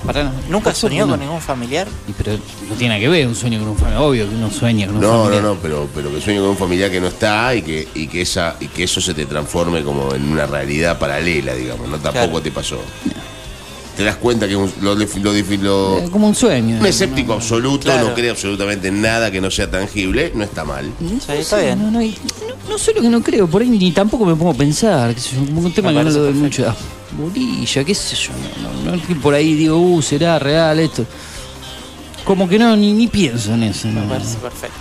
Para nada. ¿Nunca soñó con ningún familiar? Y pero no tiene nada que ver un sueño con un familiar. Obvio que uno sueña con un No, no, familiar. no, pero, pero que sueño con un familiar que no está y que, y que esa, y que eso se te transforme como en una realidad paralela, digamos. No tampoco Claro. te pasó. Te das cuenta que un- lo, lo, lo- Eh, como un sueño. un escéptico absoluto, Claro. no cree absolutamente en nada que no sea tangible, no está mal. No, Sí, está bien. No, no, y no, no solo que no creo, por ahí ni tampoco me pongo a pensar, yo, como un tema que no parece doy perfecto. mucha bolilla, qué sé yo, no, no, no es que por ahí digo, uh, será real esto. Como que no, ni, ni pienso en eso, no. Me parece perfecto.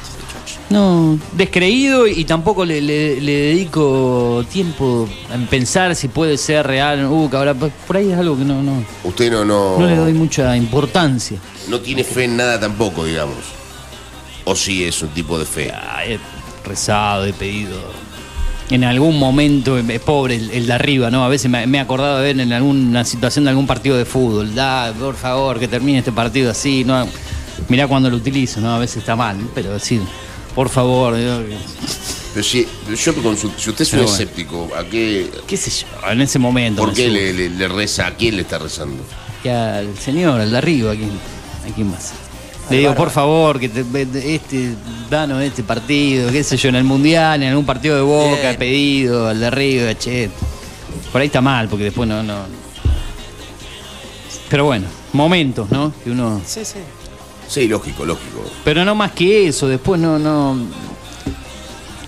Sí. No, descreído y tampoco le, le- le dedico tiempo en pensar si puede ser real, uh, que ahora por ahí es algo que no, no, Usted no, no, no le doy mucha importancia. no tiene fe en nada tampoco, digamos. O sí es un tipo de fe. Ah, he rezado, he pedido. En algún momento, eh, pobre el, el de arriba, ¿no? A veces me, me he acordado de ver en alguna situación de algún partido de fútbol. Da, por favor, que termine este partido así, ¿no? Mirá cuando lo utilizo, ¿no? A veces está mal, pero decir, por favor, digo, Pero si, yo consulto, si usted es un Pero bueno. escéptico, ¿a qué, qué sé yo, en ese momento. ¿por me qué subo. le, le- le reza? ¿A quién le está rezando? Y al señor, al de arriba, ¿a quién, a quién más? Le digo, por favor, que te, este, danos este partido, qué sé yo, en el Mundial, en algún partido de Boca, Bien. pedido, al de arriba, che. Por ahí está mal, porque después no, no. Pero bueno, momentos, ¿no? Que uno. Sí, sí. Sí, lógico, lógico. Pero no más que eso, después no, no.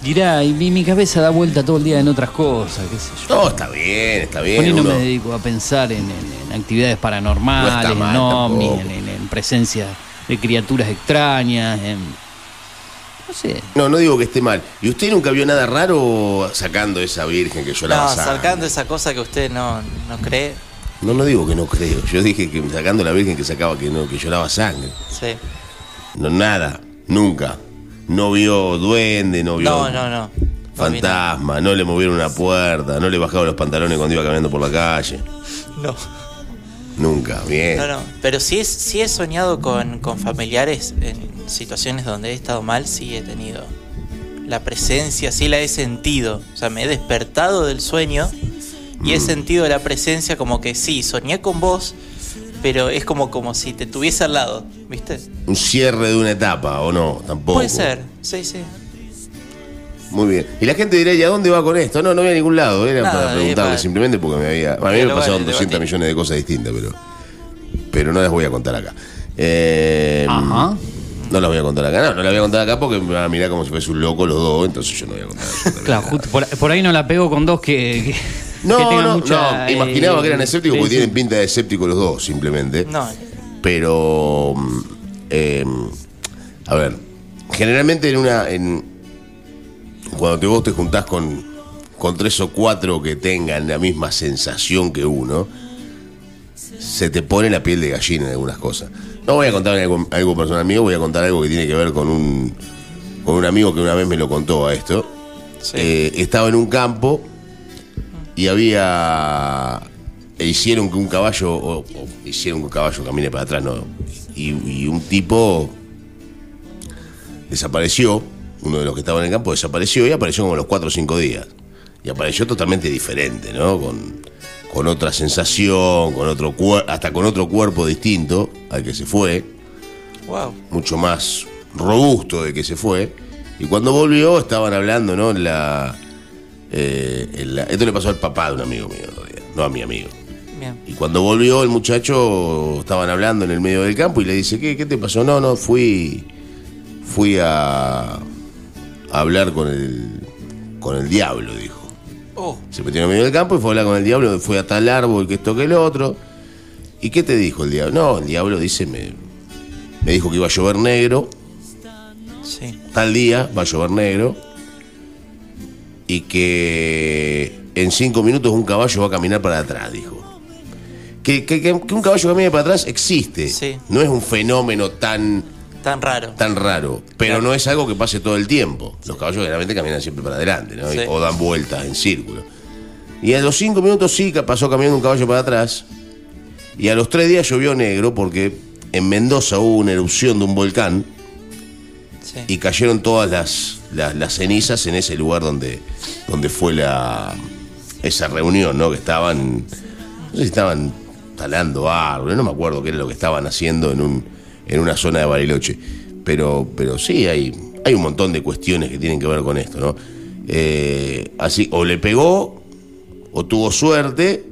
Dirá, y mi, mi cabeza da vuelta todo el día en otras cosas, qué sé yo. No, está bien, está Por bien. ahí no uno- me dedico a pensar en, en- en actividades paranormales, No mal en ovnis, tampoco. en, en- en presencia de criaturas extrañas, en... No sé. No, no digo que esté mal. ¿Y usted nunca vio nada raro sacando esa virgen que lloraba No, sacando esa cosa que usted no, no cree. No, no digo que no creo. Yo dije que sacando la virgen que sacaba que no, que lloraba sangre. Sí. No, nada, nunca. No vio duende, no vio No, no, no. Fantasma, no le movieron una puerta, no le bajaron los pantalones cuando iba caminando por la calle. No, Nunca, bien. no, no. Pero sí, es, sí he soñado con, con familiares en situaciones donde he estado mal, sí he tenido la presencia, sí la he sentido. O sea, me he despertado del sueño y he sentido la presencia como que sí, soñé con vos, pero es como, como si te tuviese al lado, ¿viste? Un cierre de una etapa, ¿o no? Tampoco. Puede ser, sí, sí. Muy bien. Y la gente dirá, ¿y a dónde va con esto? No, no voy a ningún lado. Era Nada, para preguntarle para- simplemente porque me había. A mí me pasaron vale, 200 debatir. millones de cosas distintas, pero. Pero no las voy a contar acá. Eh, Ajá. No las voy a contar acá. No, no las voy a contar acá porque me van a mirar como si fuese un loco los dos, entonces yo no voy a contar Claro, justo por, por ahí no la pego con dos que... que- que No, tengan no, mucha, no. eh, Imaginaba que eran escépticos porque tienen pinta de escépticos los dos, simplemente. No, Pero. mm, eh, a ver. Generalmente en una. En, cuando te, vos te juntás con, con tres o cuatro que tengan la misma sensación que uno, se te pone la piel de gallina en algunas cosas. No voy a contar algo, algo personal mío, voy a contar algo que tiene que ver con un, con un amigo que una vez me lo contó a esto. sí. Eh, estaba en un campo y había. e hicieron que un caballo. O, o hicieron que un caballo camine para atrás, no. Y, y un tipo desapareció. Uno de los que estaba en el campo desapareció y apareció como a los 4 o 5 días. Y apareció totalmente diferente, ¿no? Con, con otra sensación, con otro hasta con otro cuerpo distinto al que se fue wow. mucho más robusto de que se fue. Y cuando volvió estaban hablando, ¿no? La, eh, esto le pasó al papá de un amigo mío, no a mi amigo. Bien. Y cuando volvió el muchacho, estaban hablando en el medio del campo y le dice, ¿qué, qué te pasó? No, no, fui, fui a, a hablar con el, con el diablo, dijo. Oh, Se metió en el medio del campo y fue a hablar con el diablo, fue a tal árbol, que esto, que el otro. ¿Y qué te dijo el diablo? No, el diablo dice, me, me dijo que iba a llover negro, sí. tal día va a llover negro, y que en cinco minutos un caballo va a caminar para atrás, dijo. Que, que- que- que un caballo camine para atrás existe, Sí. no es un fenómeno tan, Tan raro. tan raro, pero Claro. no es algo que pase todo el tiempo. Los caballos generalmente caminan siempre para adelante, ¿no? Sí. o dan vueltas en círculo. Y a los cinco minutos sí pasó caminando un caballo para atrás. Y a los tres días llovió negro porque en Mendoza hubo una erupción de un volcán Y cayeron todas las, las, las cenizas en ese lugar donde, donde fue la esa reunión, ¿no? Que estaban, no sé si estaban talando árboles, no me acuerdo qué era lo que estaban haciendo en, un, en una zona de Bariloche. Pero, pero sí, hay, hay un montón de cuestiones que tienen que ver con esto, ¿no? Eh, así, o le pegó, o tuvo suerte,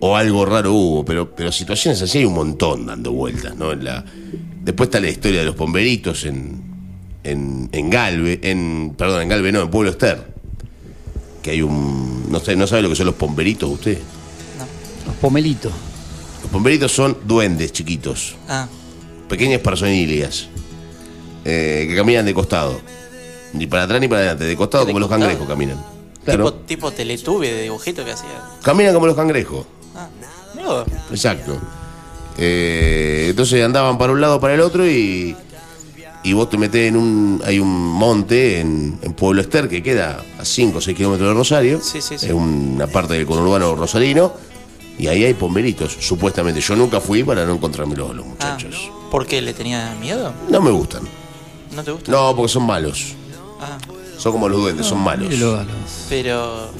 o algo raro hubo, pero, pero situaciones así hay un montón dando vueltas, ¿no? En la, después está la historia de los bomberitos en, en, en Galve, en, perdón, en Galve no, en Pueblo Ester. Que hay un, no sé, no sabe lo que son los pomberitos usted. Los pomelitos. Los pomberitos son duendes chiquitos, Ah, pequeñas personillas, eh, que caminan de costado. Ni para atrás ni para adelante, de costado ¿De como los cangrejos caminan. tipo, Claro, tipo teletube de dibujito que hacía. caminan como los cangrejos. Ah, vos. Exacto. Eh, entonces andaban para un lado para el otro y, y vos te metés en un. Hay un monte en, en Pueblo Ester que queda a 5 o 6 kilómetros de Rosario. Sí, sí, sí. Es una parte del conurbano rosarino. Y ahí hay pomberitos, supuestamente. Yo nunca fui para no encontrarme los, los Ah, muchachos. ¿Por qué le tenía miedo? No me gustan. ¿No te gusta? No, porque son malos. Ah, Son como los duendes, son malos. Pero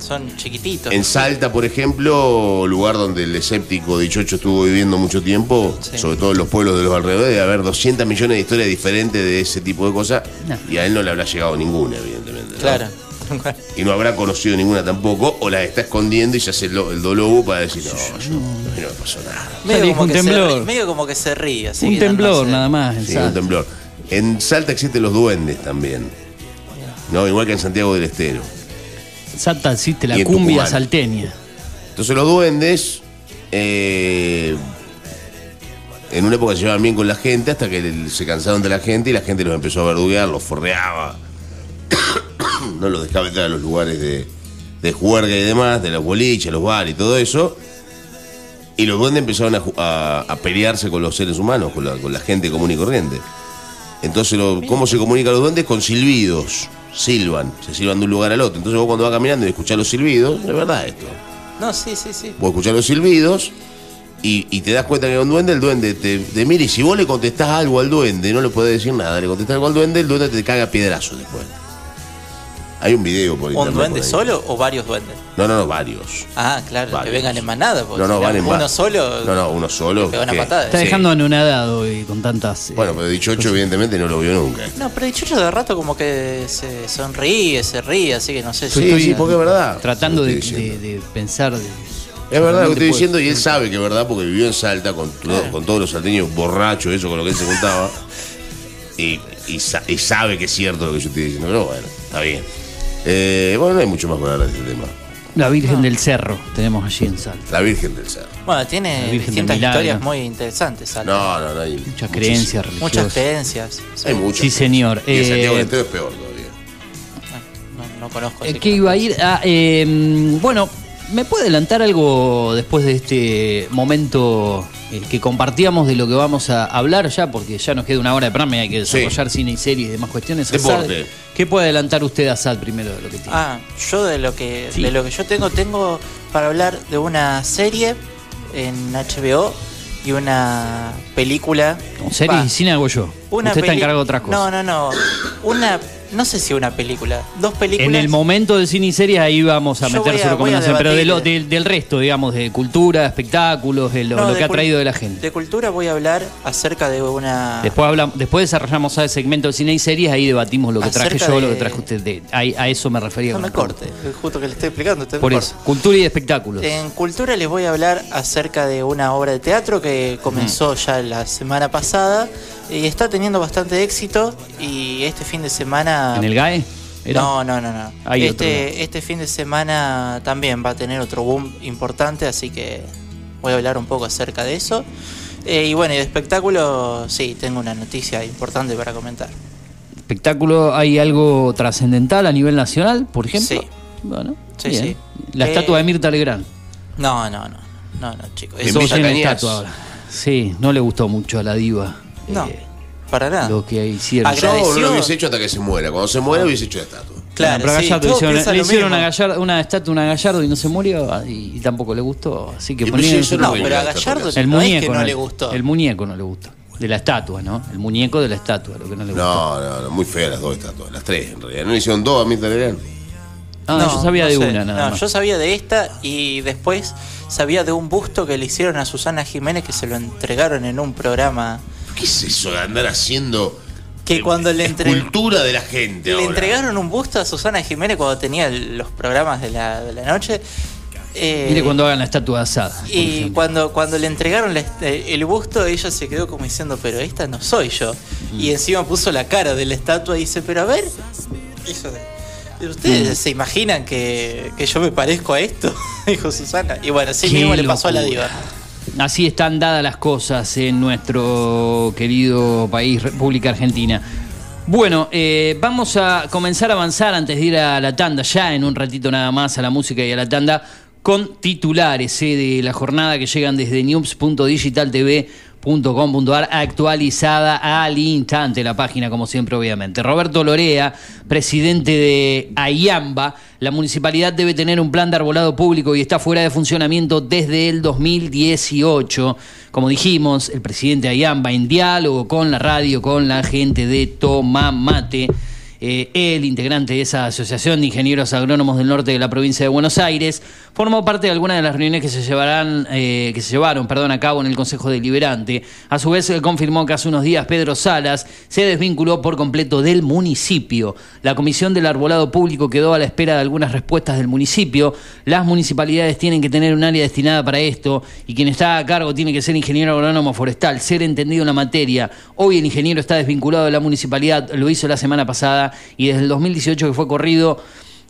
son chiquititos. En Salta, por ejemplo, lugar donde el escéptico Dichocho estuvo viviendo mucho tiempo, Sí. sobre todo en los pueblos de los alrededores, debe haber 200 millones de historias diferentes de ese tipo de cosas, No. y a él no le habrá llegado ninguna, evidentemente. ¿no? Claro. Y no habrá conocido ninguna tampoco, o las está escondiendo y se hace el, do- el dolobo para decir, no, yo, no me pasó nada. medio, como un que se temblor. ríe- medio como que se ríe. Así un temblor nada más. en Sí, Salta. un temblor. En Salta existen los duendes también, ¿no? Igual que en Santiago del Estero. Salta existe la cumbia Tucumán. salteña. Entonces los duendes, eh, en una época se llevaban bien con la gente hasta que se cansaron de la gente y la gente los empezó a verduguear, los forreaba, (coughs) no los dejaba entrar a los lugares de, de juerga y demás, de los boliches, los bares y todo eso. Y los duendes empezaron a, ju- a- a pelearse con los seres humanos, con la, con la gente común y corriente. Entonces, lo- ¿cómo se comunican los duendes? Con silbidos. Silban, se silban de un lugar al otro. Entonces vos cuando vas caminando y escuchás los silbidos, es verdad esto. No, sí, sí, sí. Vos escuchás los silbidos y, y te das cuenta que es un duende, el duende te, te mira y si vos le contestás algo al duende, no le podés decir nada, le contestás algo al duende, el duende te caga a piedrazos después. Hay un video por ¿Un duende por ahí. solo o varios duendes? No, no, no, varios. Ah, claro, Varios. que vengan en manada. porque No, no, si van en Uno solo. No, no, uno solo. te pega una ¿qué? patada. Está Sí. dejando anonadado y con tantas. eh, Bueno, pero Dichocho evidentemente no lo vio nunca. No, pero Dichocho de rato como que se sonríe, se ríe, así que no sé Sí, si. sí, porque es verdad. tratando de, pensar. de- Es verdad lo que estoy puede- diciendo y él sabe que es verdad porque vivió en Salta con, con todos los salteños borrachos, eso con lo que él se contaba. Y, y sa- y sabe que es cierto lo que yo estoy diciendo, pero bueno, está bien. Eh, bueno, no hay mucho más para hablar de este tema. La Virgen del Cerro tenemos allí en Salta. La Virgen del Cerro. Bueno, tiene distintas historias muy interesantes. Salta. No, no, no hay. Muchas creencias religiosas. Muchas creencias. Sí, Hay muchas. Sí, señor. Y en Santiago Eh, del Estero es peor todavía. No, no conozco. Eh, así ¿Qué que- iba a ir a.? eh, bueno, ¿me puede adelantar algo después de este momento eh, que compartíamos de lo que vamos a hablar ya? Porque ya nos queda una hora de programa y hay que Sí. desarrollar cine y series y demás cuestiones. Deporte. ¿Qué puede adelantar usted, Asad, primero de lo que tiene? Ah, yo de lo que Sí. de lo que yo tengo tengo para hablar de una serie en HBO y una película. Series y cine hago yo. una usted está encargado de otras cosas. No, no, no. Una no sé si una película, dos películas. En el momento del cine y series ahí vamos a Yo meter voy su a- voy a recomendación, pero de lo- debatir. del, del resto, digamos, de cultura, espectáculos, de lo, No, lo de que ha cul- traído de la gente. De cultura voy a hablar acerca de una Después hablamos, después desarrollamos ¿sabes? segmento de cine y series, ahí debatimos lo que traje Acerca yo, lo de- que traje usted. De- ahí- a eso me refería. no con me el corte, es justo que le estoy explicando, usted me Por corta. eso, cultura y espectáculos. En Cultura les voy a hablar acerca de una obra de teatro que comenzó ya la semana pasada y está teniendo bastante éxito y este fin de semana... ¿En el GAE? ¿Era? No, no, no, no. Hay este, este fin de semana también va a tener otro boom importante, así que voy a hablar un poco acerca de eso. Eh, y bueno, y de espectáculo, sí, tengo una noticia importante para comentar. ¿Espectáculo hay algo trascendental a nivel nacional, por ejemplo? Sí. Bueno, Sí, sí. La Eh, estatua de Mirta Legrand. No, no, no, no, no, chicos. Eso Cañas. estatua ahora. Sí, no le gustó mucho a la diva. No, eh, para nada. lo que hicieron. Yo no lo hubiese hecho hasta que se muera. Cuando se muera hubiese hecho la estatua. Claro, Pero a sí, Gallardo hicieron, le una, Gallardo- una estatua a una Gallardo y no se murió y, y tampoco le gustó. Así que ponían eso No, bueno, pero a Gallardo el no es muñeco que no no le gustó. El muñeco no le gustó. De la estatua, ¿no? El muñeco de la estatua, lo que no le gustó. No, no, no, muy feas las dos estatuas, las tres en realidad. ¿No le hicieron dos a Mirta Legrand? Ah, yo sabía no de sé. una nada No, más. yo sabía de esta y después sabía de un busto que le hicieron a Susana Jiménez que se lo entregaron en un programa. ¿Qué es eso de andar haciendo Que eh, cuando le entre- escultura de la gente Le ahora? entregaron un busto a Susana Jiménez cuando tenía los programas de la, de la noche. Eh, Mire cuando hagan la estatua asada. Y cuando, cuando le entregaron la eh, el busto, ella se quedó como diciendo, pero esta no soy yo. Mm. Y encima puso la cara de la estatua y dice, pero a ver, de- ¿ustedes Mm. se imaginan que, que yo me parezco a esto? (laughs) Dijo Susana. Y bueno, así Qué mismo le pasó a la diva. Así están dadas las cosas en nuestro querido país, República Argentina. Bueno, eh, vamos a comenzar a avanzar antes de ir a la tanda, ya en un ratito nada más a la música y a la tanda, con titulares eh, de la jornada que llegan desde news.digitaltv.com.ar actualizada al instante la página como siempre obviamente. Roberto Lorea, presidente de Ayamba, la municipalidad debe tener un plan de arbolado público y está fuera de funcionamiento desde el 2018. Como dijimos, el presidente de Ayamba en diálogo con la radio, con la gente de Tomamate. Eh, el integrante de esa Asociación de Ingenieros Agrónomos del Norte de la provincia de Buenos Aires, formó parte de algunas de las reuniones que se llevarán, eh, que se llevaron, perdón, a cabo en el Consejo Deliberante. A su vez, eh, confirmó que hace unos días Pedro Salas se desvinculó por completo del municipio. La Comisión del Arbolado Público quedó a la espera de algunas respuestas del municipio. Las municipalidades tienen que tener un área destinada para esto y quien está a cargo tiene que ser ingeniero agrónomo forestal, ser entendido en la materia. Hoy el ingeniero está desvinculado de la municipalidad, lo hizo la semana pasada y desde el 2018 que fue corrido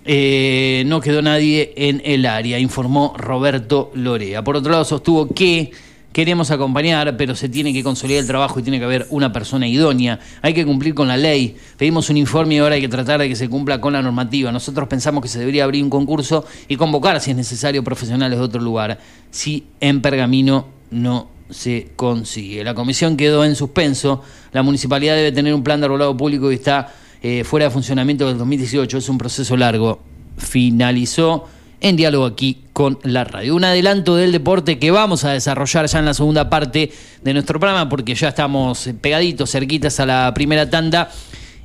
eh, no quedó nadie en el área, informó Roberto Lorea. Por otro lado, sostuvo que queremos acompañar, pero se tiene que consolidar el trabajo y tiene que haber una persona idónea. Hay que cumplir con la ley. Pedimos un informe y ahora hay que tratar de que se cumpla con la normativa. Nosotros pensamos que se debería abrir un concurso y convocar, si es necesario, profesionales de otro lugar. Si en Pergamino no se consigue. La comisión quedó en suspenso. La municipalidad debe tener un plan de arbolado público y está eh, fuera de funcionamiento del 2018. Es un proceso largo. Finalizó en diálogo aquí con la radio. Un adelanto del deporte que vamos a desarrollar ya en la segunda parte de nuestro programa porque ya estamos pegaditos, cerquitas a la primera tanda.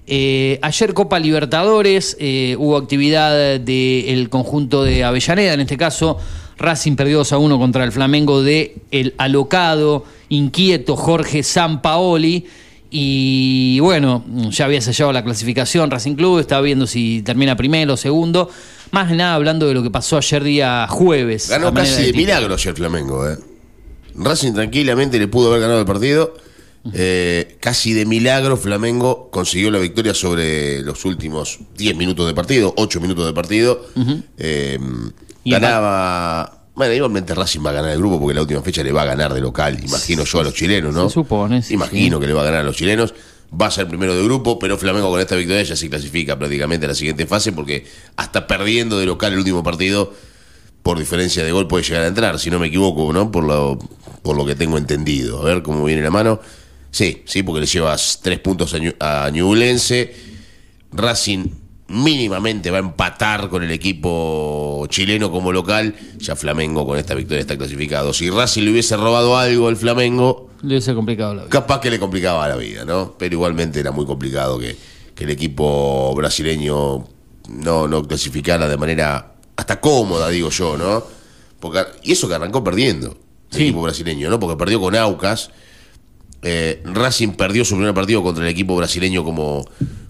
Eh, ayer Copa Libertadores, eh, hubo actividad del conjunto de Avellaneda, en este caso Racing perdió 2 a 1 contra el Flamengo de el alocado, inquieto Jorge Sampaoli. Y bueno, ya había sellado la clasificación Racing Club, estaba viendo si termina primero o segundo. Más nada hablando de lo que pasó ayer día jueves. Ganó casi de milagro ayer Flamengo, ¿eh? Racing tranquilamente le pudo haber ganado el partido. Eh, casi de milagro Flamengo consiguió la victoria sobre los últimos 10 minutos de partido, 8 minutos de partido. Eh, ganaba. Bueno, igualmente Racing va a ganar el grupo porque la última fecha le va a ganar de local, imagino yo a los chilenos, ¿no? Se supone, sí, Imagino sí. que le va a ganar a los chilenos. Va a ser primero de grupo, pero Flamengo con esta victoria ya se clasifica prácticamente a la siguiente fase porque hasta perdiendo de local el último partido, por diferencia de gol puede llegar a entrar, si no me equivoco, ¿no? Por lo, por lo que tengo entendido. A ver cómo viene la mano. Sí, sí, porque le llevas tres puntos a, Ñu- a Ñublense. Racing mínimamente va a empatar con el equipo chileno como local. Ya Flamengo con esta victoria está clasificado. Si Racing le hubiese robado algo al Flamengo, Le hubiese complicado la vida. capaz que le complicaba la vida, ¿no? Pero igualmente era muy complicado que, que el equipo brasileño no, no clasificara de manera hasta cómoda, digo yo, ¿no? Porque, y eso que arrancó perdiendo el Sí. equipo brasileño, ¿no? Porque perdió con Aucas. Eh, Racing perdió su primer partido contra el equipo brasileño como,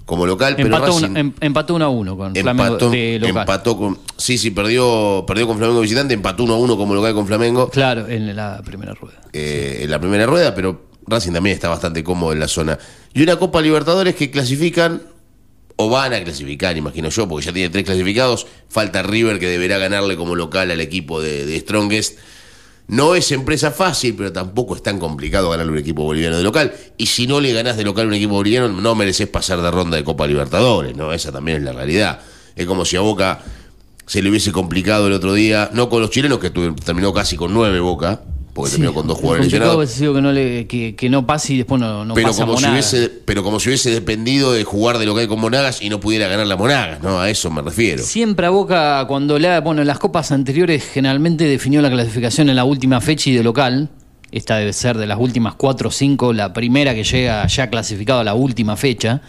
como local, pero Empató, Racing em- empató 1 a 1 con Flamengo empató, de local. empató con. Sí, sí, perdió, perdió con Flamengo visitante, empató 1 a 1 como local con Flamengo Claro, en la primera rueda. eh, en la primera rueda, pero Racing también está bastante cómodo en la zona. Y una Copa Libertadores que clasifican, o van a clasificar, imagino yo, porque ya tiene tres clasificados. Falta River que deberá ganarle como local al equipo de, de Strongest. No es empresa fácil, pero tampoco es tan complicado ganarle un equipo boliviano de local. Y si no le ganás de local a un equipo boliviano, no mereces pasar de ronda de Copa Libertadores, ¿no? Esa también es la realidad. Es como si a Boca se le hubiese complicado el otro día, no con los chilenos, que terminó casi con nueve Boca, porque Sí, terminó con dos jugadores lesionados. que no, le, que, que no pase y después no, no Pero pasa como, si hubiese, pero como si hubiese dependido de jugar de lo que hay con Monagas y no pudiera ganar la Monagas, ¿no? A eso me refiero. Siempre a Boca, cuando la, bueno, en las copas anteriores generalmente definió la clasificación en la última fecha y de local. Esta debe ser de las últimas cuatro o cinco, la primera que llega ya clasificado a la última fecha.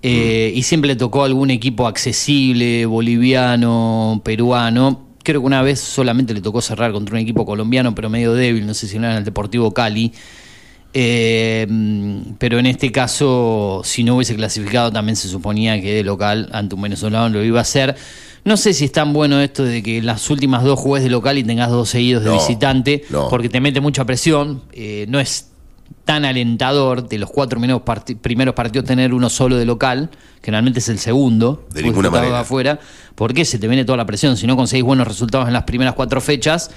Eh, Y siempre le tocó algún equipo accesible, boliviano, peruano. Creo que una vez solamente le tocó cerrar contra un equipo colombiano, pero medio débil, no sé si era en el Deportivo Cali. Eh, pero en este caso, si no hubiese clasificado, también se suponía que de local ante un venezolano lo iba a hacer. No sé si es tan bueno esto de que las últimas dos juegues de local y tengas dos seguidos de No, visitante, no. porque te mete mucha presión. Eh, no es tan alentador de los cuatro primeros, parti- primeros partidos tener uno solo de local, generalmente es el segundo, De ninguna manera. afuera, porque se te viene toda la presión. Si no conseguís buenos resultados en las primeras cuatro fechas,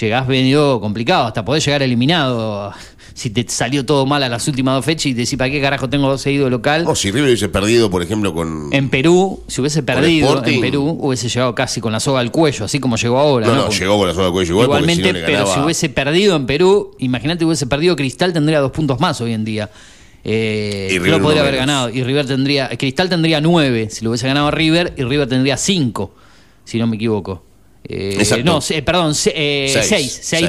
llegás medio complicado, hasta podés llegar eliminado si te salió todo mal a las últimas dos fechas y decís, ¿para qué carajo tengo dos seguidos de local? No, si River hubiese perdido, por ejemplo, con. En Perú, si hubiese perdido en Perú, hubiese llegado casi con la soga al cuello, así como llegó ahora. no, ¿no? no, llegó con la soga de cuello igual, Igualmente, porque si no le pero si hubiese perdido en Perú, imagínate hubiese perdido Cristal, tendría dos puntos más hoy en día. Eh, Y no River podría uno haber menos. ganado. Y River tendría. Cristal tendría nueve si lo hubiese ganado River, y River tendría cinco, si no me equivoco. Eh, no, se- perdón, se- eh,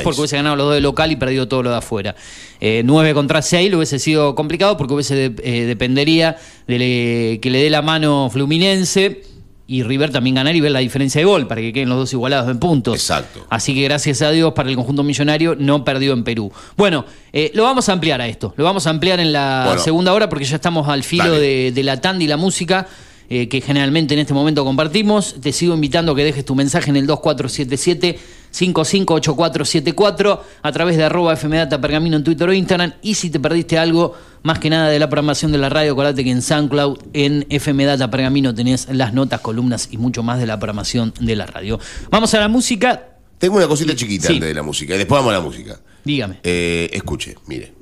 porque hubiese ganado los dos de local y perdido todo lo de afuera. Eh, nueve contra seis lo hubiese sido complicado porque hubiese de- eh, dependería de le- que le dé la mano Fluminense y River también ganar y ver la diferencia de gol para que queden los dos igualados en puntos. Exacto. Así que gracias a Dios para el conjunto millonario no perdió en Perú. Bueno, eh, lo vamos a ampliar a esto. Lo vamos a ampliar en la Bueno. segunda hora porque ya estamos al filo de la tanda y la música. Eh, que generalmente en este momento compartimos. Te sigo invitando a que dejes tu mensaje en el 2477-558474 a través de arroba fmdata pergamino en Twitter o Instagram. Y si te perdiste algo, más que nada de la programación de la radio, acordate que en SoundCloud, en fmdata pergamino tenés las notas, columnas y mucho más de la programación de la radio. Vamos a la música. Tengo una cosita chiquita Sí. antes de la música, y después vamos a la música. Dígame. Eh, escuche, mire.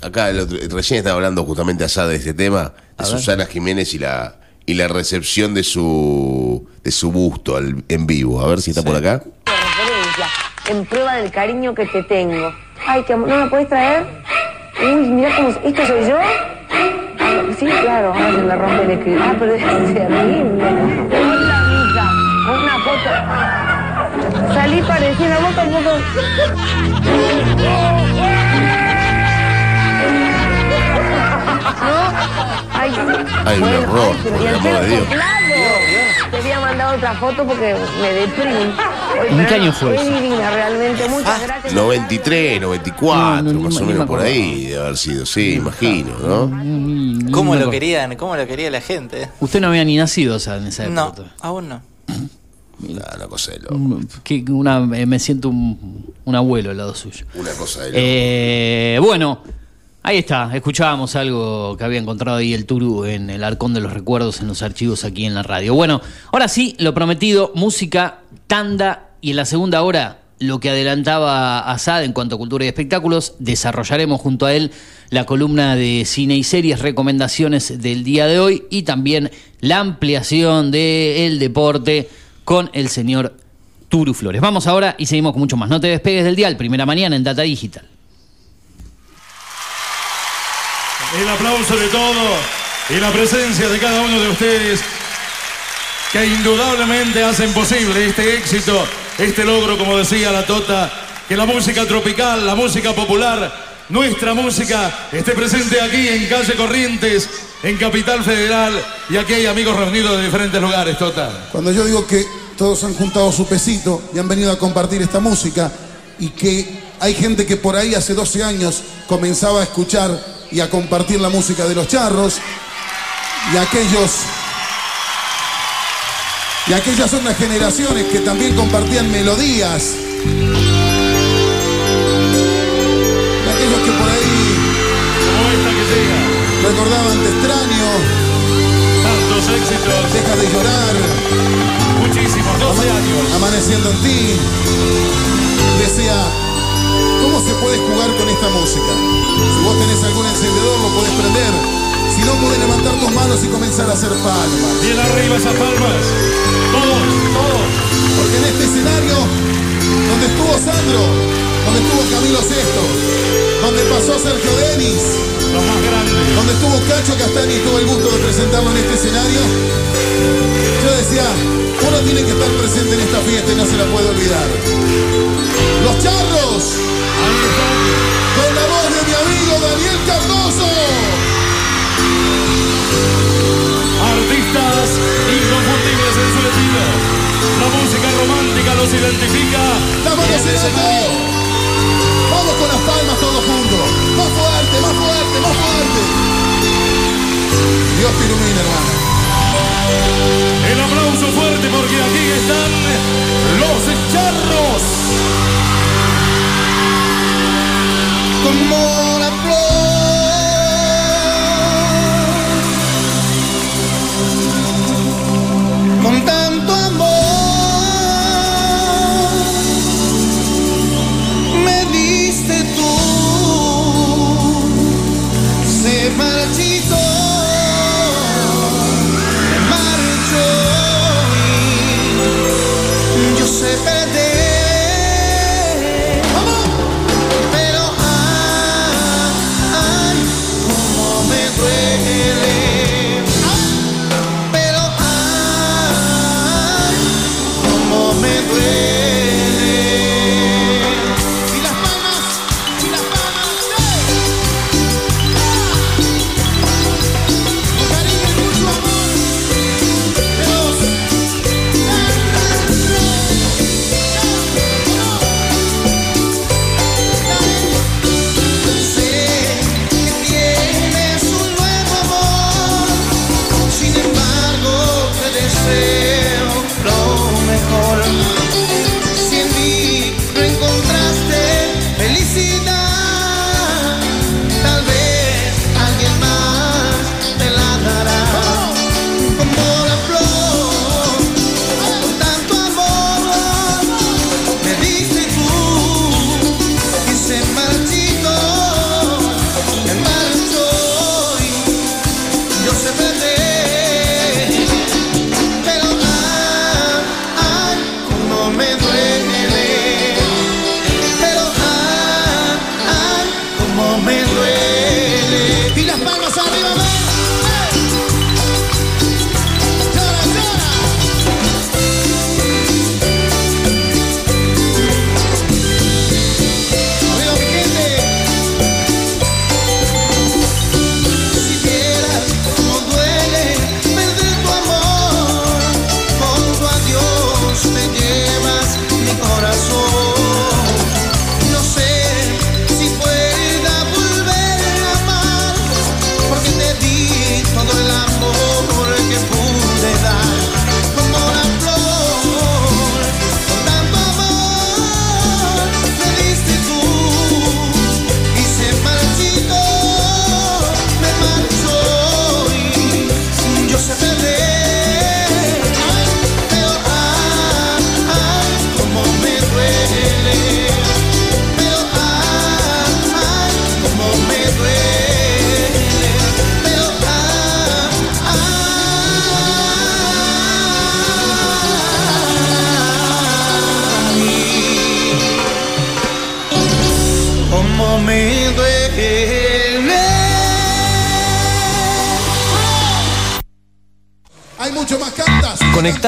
Acá el otro- recién estaba hablando justamente Asada de este tema, de. Susana Jiménez y la y la recepción de su de su busto al- en vivo. A ver si está por acá. en prueba del cariño que te tengo. Ay, que ¿no me puedes traer? Uy, mira cómo, ¿esto soy yo? Ah, sí, claro, ahora se me rompe el equilibrio. Ah, pero es (laughs) terrible. Hola, mija, una foto. Salí parecida, vos tampoco. (laughs) ¿No? Ay, Ay, un error, ay, pero por y el amor de pelo Dios. Te había mandado otra foto porque me deprimo. Oye, ¿En qué año fue Es eso? divina, realmente. Muchas gracias. 93, 94, No, no, más o me- menos me por acordaba. ahí de haber sido, sí, imagino, ¿no? ¿Cómo lo querían? ¿Cómo lo quería la gente? Usted no había ni nacido o sea, en esa época. No, aún no. Ah, Una cosa de loco. Un- que una, eh, me siento un, un abuelo al lado suyo. Una cosa de loco. Eh, bueno, ahí está. Escuchábamos algo que había encontrado ahí el Turu en el Arcón de los Recuerdos en los archivos aquí en la radio. Bueno, ahora sí, lo prometido, música, tanda y en la segunda hora lo que adelantaba Asad en cuanto a cultura y espectáculos, desarrollaremos junto a él la columna de cine y series, recomendaciones del día de hoy y también la ampliación del deporte con el señor Turu Flores. Vamos ahora y seguimos con mucho más. No te despegues del dial, primera mañana en Data Digital. El aplauso de todos y la presencia de cada uno de ustedes que indudablemente hacen posible este éxito, este logro, como decía la Tota, que la música tropical, la música popular, nuestra música esté presente aquí en Calle Corrientes, en Capital Federal, y aquí hay amigos reunidos de diferentes lugares, Tota. Cuando yo digo que todos han juntado su pesito y han venido a compartir esta música y que hay gente que por ahí hace 12 años comenzaba a escuchar y a compartir la música de los charros y aquellos y aquellas otras generaciones que también compartían melodías y aquellos que por ahí Como esta que llega, recordaban te extraño, tantos éxitos, deja de llorar. muchísimos, 12 años. amaneciendo en ti. Decía, ¿cómo se puede jugar con esta música? Si vos tenés algún encendedor, lo podés prender. Si no, podés levantar tus manos y comenzar a hacer palmas. Bien arriba esas palmas, todos, todos. Porque en este escenario, donde estuvo Sandro, donde estuvo Camilo Sesto, donde pasó Sergio Denis, Los más grandes. donde estuvo Cacho Castañi y tuve el gusto de presentarlo en este escenario. Yo decía, uno tiene que estar presente en esta fiesta y no se la puede olvidar. Los charros, con la voz de mi amigo Daniel Cardoso. Artistas inconfundibles en su estilo. La música romántica los identifica. ¡La en el. Vamos con las palmas todos juntos. Más fuerte, más fuerte, más fuerte. Dios te ilumine, hermano. El aplauso fuerte porque aquí están los charros. como la flor con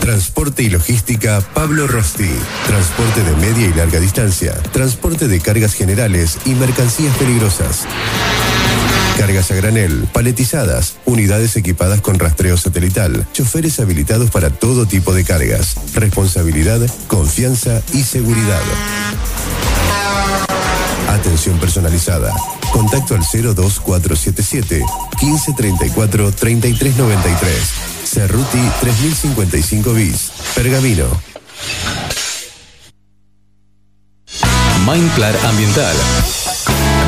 Transporte y logística Pablo Rosti. Transporte de media y larga distancia. Transporte de cargas generales y mercancías peligrosas. Cargas a granel, paletizadas, unidades equipadas con rastreo satelital, choferes habilitados para todo tipo de cargas. Responsabilidad, confianza y seguridad. Atención personalizada. Contacto al 02477 1534 3393. Cerruti 3055 bis. Pergamino. Mindplar Ambiental.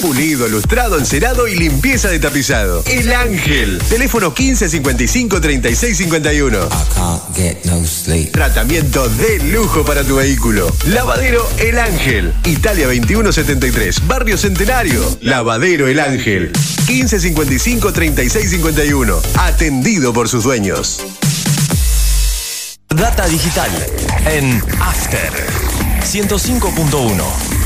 Pulido, lustrado, encerado y limpieza de tapizado. El Ángel. Teléfono 1555 3651. Tratamiento de lujo para tu vehículo. Lavadero El Ángel. Italia 2173. Barrio Centenario. Lavadero El Ángel. 1555 3651. Atendido por sus dueños. Data digital en After 105.1.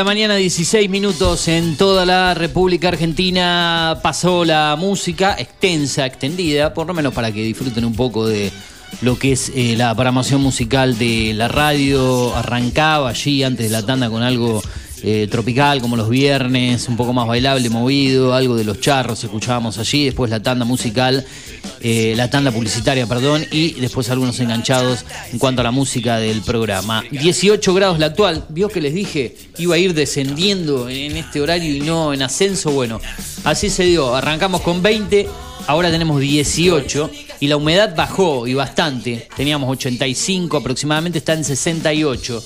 La mañana, 16 minutos en toda la República Argentina. Pasó la música extensa, extendida, por lo menos para que disfruten un poco de lo que es eh, la programación musical de la radio. Arrancaba allí antes de la tanda con algo tropical, como los viernes, un poco más bailable, movido, algo de los charros escuchábamos allí. Después la tanda musical, eh, la tanda publicitaria, perdón, y después algunos enganchados en cuanto a la música del programa. 18 grados la actual. Vio que les dije iba a ir descendiendo en este horario y no en ascenso. Bueno, así se dio. Arrancamos con 20, ahora tenemos 18 y la humedad bajó y bastante. Teníamos 85 aproximadamente, está en 68.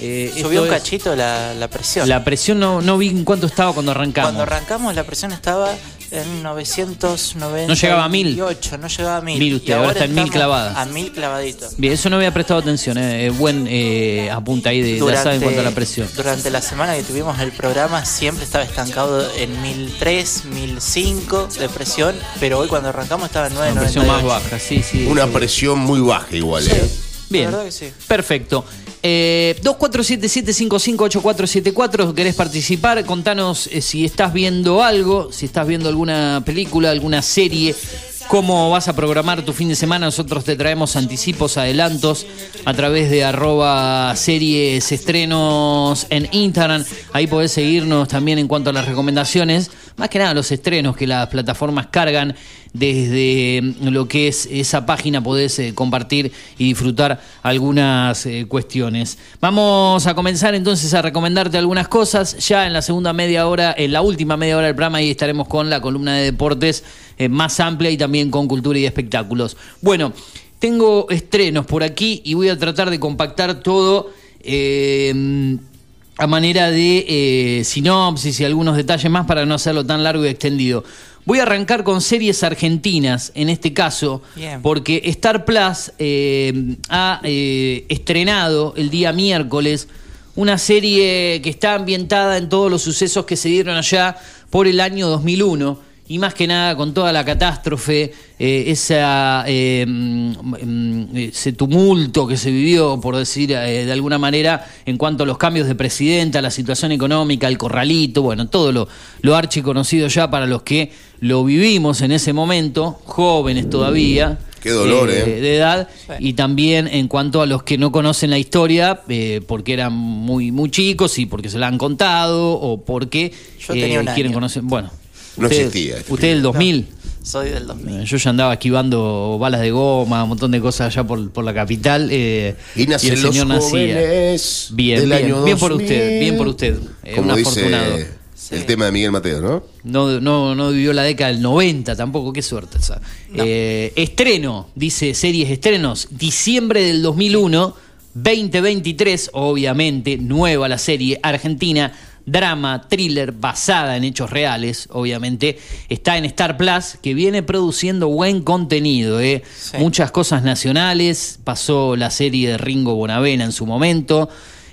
Eh, Subió un es- cachito la, la presión. La presión no, no vi en cuánto estaba cuando arrancamos. Cuando arrancamos la presión estaba en 998. No llegaba a mil. No llegaba a mil. Mil usted, Y ahora está en mil estamos clavadas. A mil clavaditos. Bien, eso no había prestado atención. eh, eh, buen eh, apunta ahí de, de Asad en cuanto a la presión. durante la semana que tuvimos el programa siempre estaba estancado en 1003, 1005 de presión, pero hoy cuando arrancamos estaba en Una 998. presión más baja, sí, sí. Una sí. presión muy baja igual, ¿eh? Bien. La verdad que sí. Perfecto. Eh, 2477558474, ¿querés participar? Contanos eh, si estás viendo algo, si estás viendo alguna película, alguna serie, cómo vas a programar tu fin de semana. Nosotros te traemos anticipos, adelantos a través de arroba series estrenos en Instagram. Ahí podés seguirnos también en cuanto a las recomendaciones. Más que nada los estrenos que las plataformas cargan desde lo que es esa página podés eh, compartir y disfrutar algunas eh, cuestiones. Vamos a comenzar entonces a recomendarte algunas cosas. Ya en la segunda media hora, en la última media hora del programa, ahí estaremos con la columna de deportes eh, más amplia y también con cultura y espectáculos. Bueno, tengo estrenos por aquí y voy a tratar de compactar todo. a manera de sinopsis y algunos detalles más para no hacerlo tan largo y extendido. Voy a arrancar con series argentinas, en este caso, Bien. porque Star Plus eh, ha eh, estrenado el día miércoles una serie que está ambientada en todos los sucesos que se dieron allá por el año 2001 y más que nada con toda la catástrofe, eh, esa, eh, mm, mm, ese tumulto que se vivió, por decir eh, de alguna manera, en cuanto a los cambios de presidenta, la situación económica, el corralito, bueno, todo lo, lo archiconocido ya para los que lo vivimos en ese momento, jóvenes todavía. Qué dolor, ¿eh? De edad, y también en cuanto a los que no conocen la historia, eh, porque eran muy, muy chicos y porque se la han contado, o porque Yo tenía un quieren año. conocer. Bueno, No usted- existía este Usted del 2000. Soy del 2000. Eh, Yo ya andaba esquivando balas de goma, un montón de cosas allá por, por la capital. eh, Y el los señor nacía. Bien, del bien, año bien por 2000. usted, bien por usted. Eh, Como un dice afortunado. el tema de Miguel Mateo, ¿no? No, no, no vivió la década del 90 tampoco, qué suerte esa. Eh, estreno, dice series estrenos, diciembre del 2001, 2023, obviamente, nueva la serie, Argentina, drama, thriller basada en hechos reales, obviamente, está en Star Plus, que viene produciendo buen contenido, ¿eh? muchas cosas nacionales, pasó la serie de Ringo Bonavena en su momento.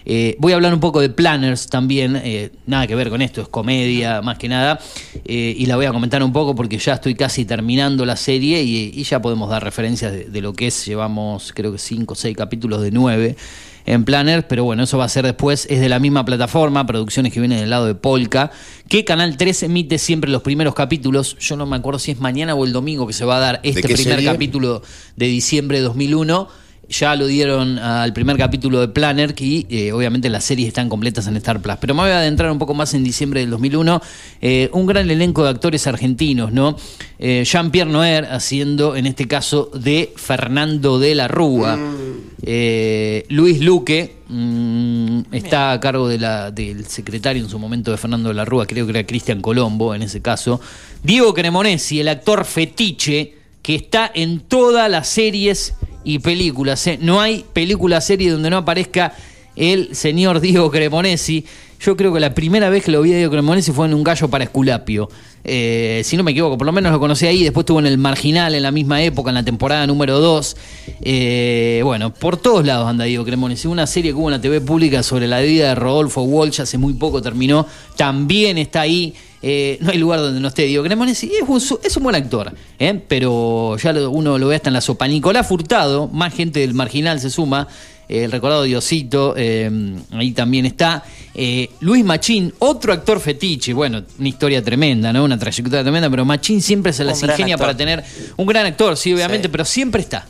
Eh, voy a hablar un poco de Planners también, eh, nada que ver con esto, es comedia más que nada, eh, y la voy a comentar un poco porque ya estoy casi terminando la serie y, y ya podemos dar referencias de, de lo que es, llevamos creo que 5 o 6 capítulos de 9 en Planners, pero bueno, eso va a ser después, es de la misma plataforma, producciones que vienen del lado de Polka, que Canal 3 emite siempre los primeros capítulos, yo no me acuerdo si es mañana o el domingo que se va a dar este primer serie? capítulo de diciembre de 2001. Ya lo dieron al primer capítulo de Planner y eh, obviamente las series están completas en Star Plus. Pero me voy a adentrar un poco más en diciembre del 2001. Eh, un gran elenco de actores argentinos, ¿no? Eh, Jean-Pierre Noer haciendo, en este caso, de Fernando de la Rúa. Luis Luque mm, está a cargo de la, del secretario en su momento de Fernando de la Rúa, creo que era Cristian Colombo en ese caso. Diego Cremonesi, el actor fetiche que está en todas las series y películas. ¿eh? No hay película serie donde no aparezca el señor Diego Cremonesi. Yo creo que la primera vez que lo vi a Diego Cremonesi fue en un gallo para Esculapio. Eh, si no me equivoco, por lo menos lo conocí ahí. Después estuvo en el Marginal en la misma época, en la temporada número 2. Eh, bueno, por todos lados anda Diego Cremonesi. Una serie que hubo en la TV pública sobre la vida de Rodolfo Walsh hace muy poco terminó. También está ahí. Eh, no hay lugar donde no esté Diego Cremonesi. Es un, es un buen actor, ¿eh? pero ya lo- uno lo ve hasta en la sopa. Nicolás Furtado, más gente del Marginal se suma. eh, el recordado Diosito, eh, ahí también está. Eh, Luis Machín, otro actor fetiche. Bueno, una historia tremenda, ¿no? Una trayectoria tremenda, pero Machín siempre se las ingenia actor. para tener un gran actor, sí, obviamente, pero siempre está.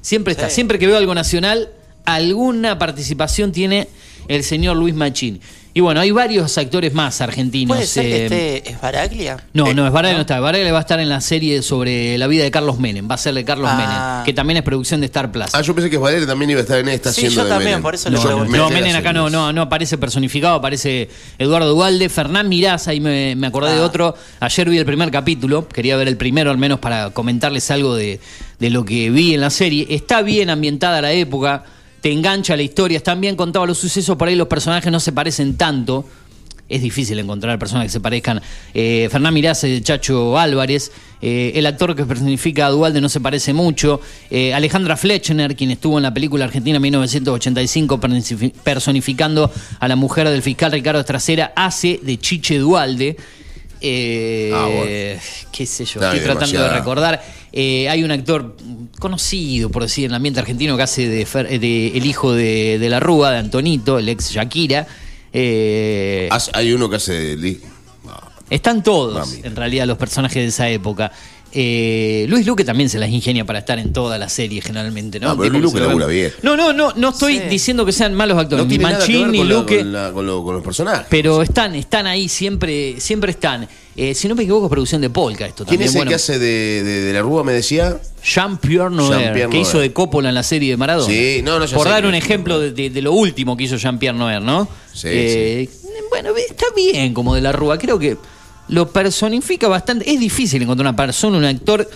Siempre está. Siempre que veo algo nacional, alguna participación tiene el señor Luis Machín. Y bueno, hay varios actores más argentinos. ¿Puede ser que eh, esté Esbaraglia? no, no, Esbaraglia no está. Esbaraglia va a estar en la serie sobre la vida de Carlos Menem. Va a ser de Carlos Ah. Menem, que también es producción de Star Plus. Ah, yo pensé que Valeria también iba a estar en esta Sí, yo de también, Menem. por eso No, le no, pregunté. no, Menem acá no, no, no aparece personificado, aparece Eduardo Dualde, Fernán Mirás, ahí me, me acordé de Ah. otro. Ayer vi el primer capítulo, quería ver el primero al menos para comentarles algo de, de lo que vi en la serie. Está bien ambientada la época, te engancha la historia, están bien contados los sucesos, por ahí los personajes no se parecen tanto. Es difícil encontrar personas que se parezcan. Eh, Fernán Mirás, eh, Chacho Álvarez, eh, el actor que personifica a Dualde no se parece mucho. Eh, Alejandra Fletchner, quien estuvo en la película Argentina 1985 pernifi- personificando a la mujer del fiscal Ricardo Estracera, hace de Chiche Dualde. Eh, Ah, bueno. qué sé yo, estoy tratando de recordar. Eh, hay un actor conocido, por decir, en el ambiente argentino que hace de, Fer- de el hijo de, de la Rúa, de Antonito, el ex Shakira. Eh, Hay uno que hace. de li- están todos, en realidad, los personajes de esa época. Eh, Luis Luque también se las ingenia para estar en toda la serie, generalmente, ¿no? Ah, pero Luis que Luque labura bien. No, no, no, no estoy diciendo que sean malos actores, No ni Machín ni Luque. con la- con lo- con los personajes. Pero están, están ahí, siempre, siempre están. Eh, si no me equivoco, es producción de Polka esto ¿Quién también. es el bueno, que hace de, de- de la Rúa, me decía? Jean-Pierre Jean-Pierre que hizo de Coppola en la serie de Maradona. Sí, no, no, Por dar que- un ejemplo de, de- lo último que hizo Jean-Pierre Noer, ¿no? Sí, Eh, Bueno, está bien como de la Rúa. Creo que lo personifica bastante. Es difícil encontrar una persona, un actor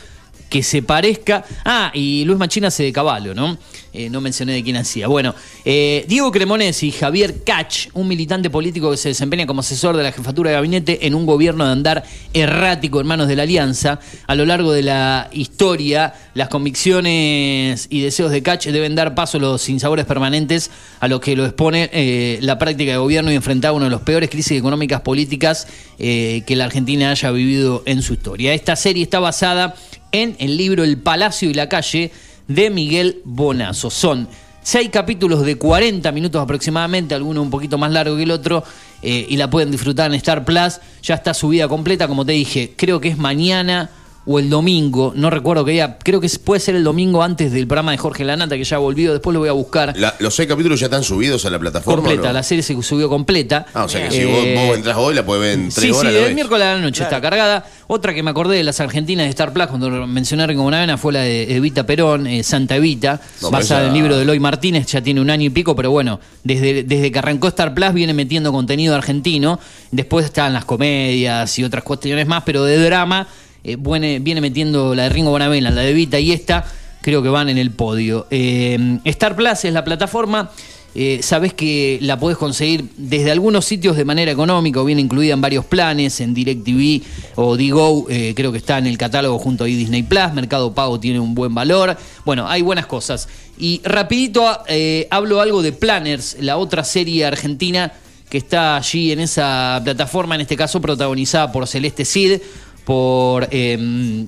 que se parezca. Ah, y Luis Machina hace de caballo, ¿no? Eh, no mencioné de quién hacía. Bueno, eh, Diego Cremonesi y Javier Cach, un militante político que se desempeña como asesor de la jefatura de gabinete en un gobierno de andar errático en manos de la Alianza. A lo largo de la historia, las convicciones y deseos de Cach deben dar paso a los sinsabores permanentes a lo que lo expone eh, la práctica de gobierno y enfrentar una de las peores crisis económicas políticas que la Argentina haya vivido en su historia. Esta serie está basada en el libro El Palacio y la Calle de Miguel Bonazo. Son seis capítulos de 40 minutos aproximadamente, alguno un poquito más largo que el otro, eh, y la pueden disfrutar en Star Plus. Ya está subida completa, como te dije, creo que es mañana o el domingo, no recuerdo que día, creo que es- puede ser el domingo antes del programa de Jorge Lanata, que ya volvió, después lo voy a buscar. La- ¿Los seis capítulos ya están subidos a la plataforma? completa, no? la serie se subió completa. Ah, o sea que si Eh, vos, vos entras hoy, la puedes ver en tres Sí, horas. sí, el miércoles a la noche está cargada. Otra que me acordé de las argentinas de Star Plus cuando mencioné a Ringo Bonavena fue la de Evita Perón, eh, Santa Evita, No, basada en el libro de Eloy Martínez, ya tiene un año y pico, pero bueno, desde, desde que arrancó Star Plus viene metiendo contenido argentino. Después están las comedias y otras cuestiones más, pero de drama eh, viene, metiendo la de Ringo Bonavena, la de Evita y esta, creo que van en el podio. Eh, Star Plus es la plataforma. Eh, sabes que la podés conseguir desde algunos sitios de manera económica o viene incluida en varios planes, en DirecTV o Digo, creo que está en el catálogo junto a Disney Plus, Mercado Pago tiene un buen valor, bueno, hay buenas cosas. Y rapidito hablo algo de Planners, la otra serie argentina que está allí en esa plataforma, en este caso protagonizada por Celeste Cid, por eh,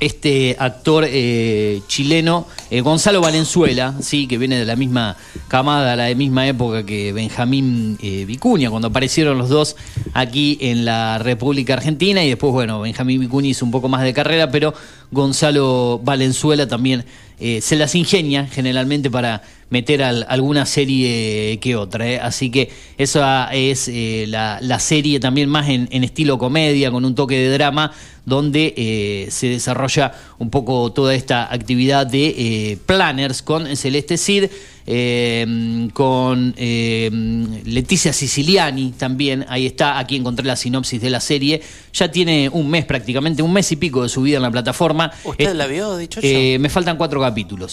este actor eh, chileno, eh, Gonzalo Valenzuela, sí, que viene de la misma camada, la misma época que Benjamín eh, Vicuña, cuando aparecieron los dos aquí en la República Argentina, y después, bueno, Benjamín Vicuña hizo un poco más de carrera, pero Gonzalo Valenzuela también eh, se las ingenia generalmente para meter al- alguna serie que otra. ¿eh? Así que esa es eh, la, la serie también más en, en estilo comedia, con un toque de drama, donde eh, se desarrolla un poco toda esta actividad de planners con Celeste Cid. con Leticia Siciliani también, ahí está, aquí encontré la sinopsis de la serie, ya tiene un mes prácticamente, un mes y pico de su vida en la plataforma. ¿Usted la vio, dicho me faltan cuatro capítulos.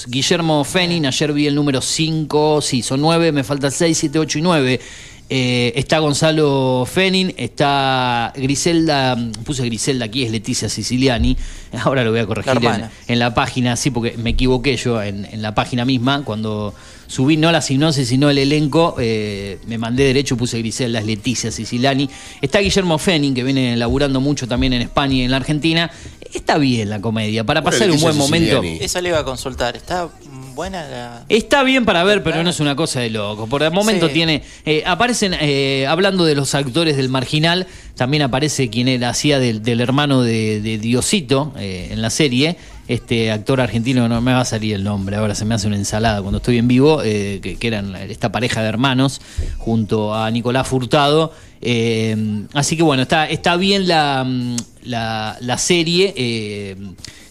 Guillermo Fenin, ayer vi el número 5, sí, son nueve, me faltan 6, 7, 8 y 9. Eh, está Gonzalo Fenin, está Griselda, mm, puse Griselda aquí, es Leticia Siciliani, (laughs) ahora lo voy a corregir en, la página, sí, porque me equivoqué yo en, en la página misma, cuando subí no la sinopsis, sino el elenco, eh, me mandé derecho, puse Griselda, Leticia Siciliani. Está Guillermo Fenin, que viene laburando mucho también en España y en la Argentina. Está bien la comedia, para Bueno, pasar un buen momento. Eso le iba a consultar. ¿Está buena la.? Está bien para ver, pero no es una cosa de loco. Por el momento Sí. tiene. eh, aparecen, eh, hablando de los actores del marginal, también aparece quien era, hacía del, del hermano de, de Diosito eh, en la serie. Este actor argentino, no me va a salir el nombre, ahora se me hace una ensalada cuando estoy en vivo, eh, que, que eran esta pareja de hermanos junto a Nicolás Furtado. Eh, así que bueno, está, está bien la, mm, la, la serie eh,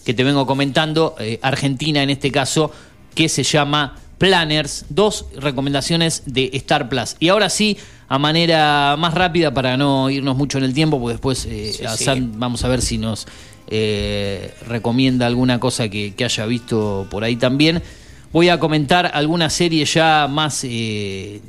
que te vengo comentando, Argentina en este caso, que se llama Planners, dos recomendaciones de Star Plus. Y ahora sí, a manera más rápida para no irnos mucho en el tiempo, porque después eh, Sí, Hassan, sí. vamos a ver si nos eh, recomienda alguna cosa que, haya visto por ahí también. Voy a comentar alguna serie ya más eh,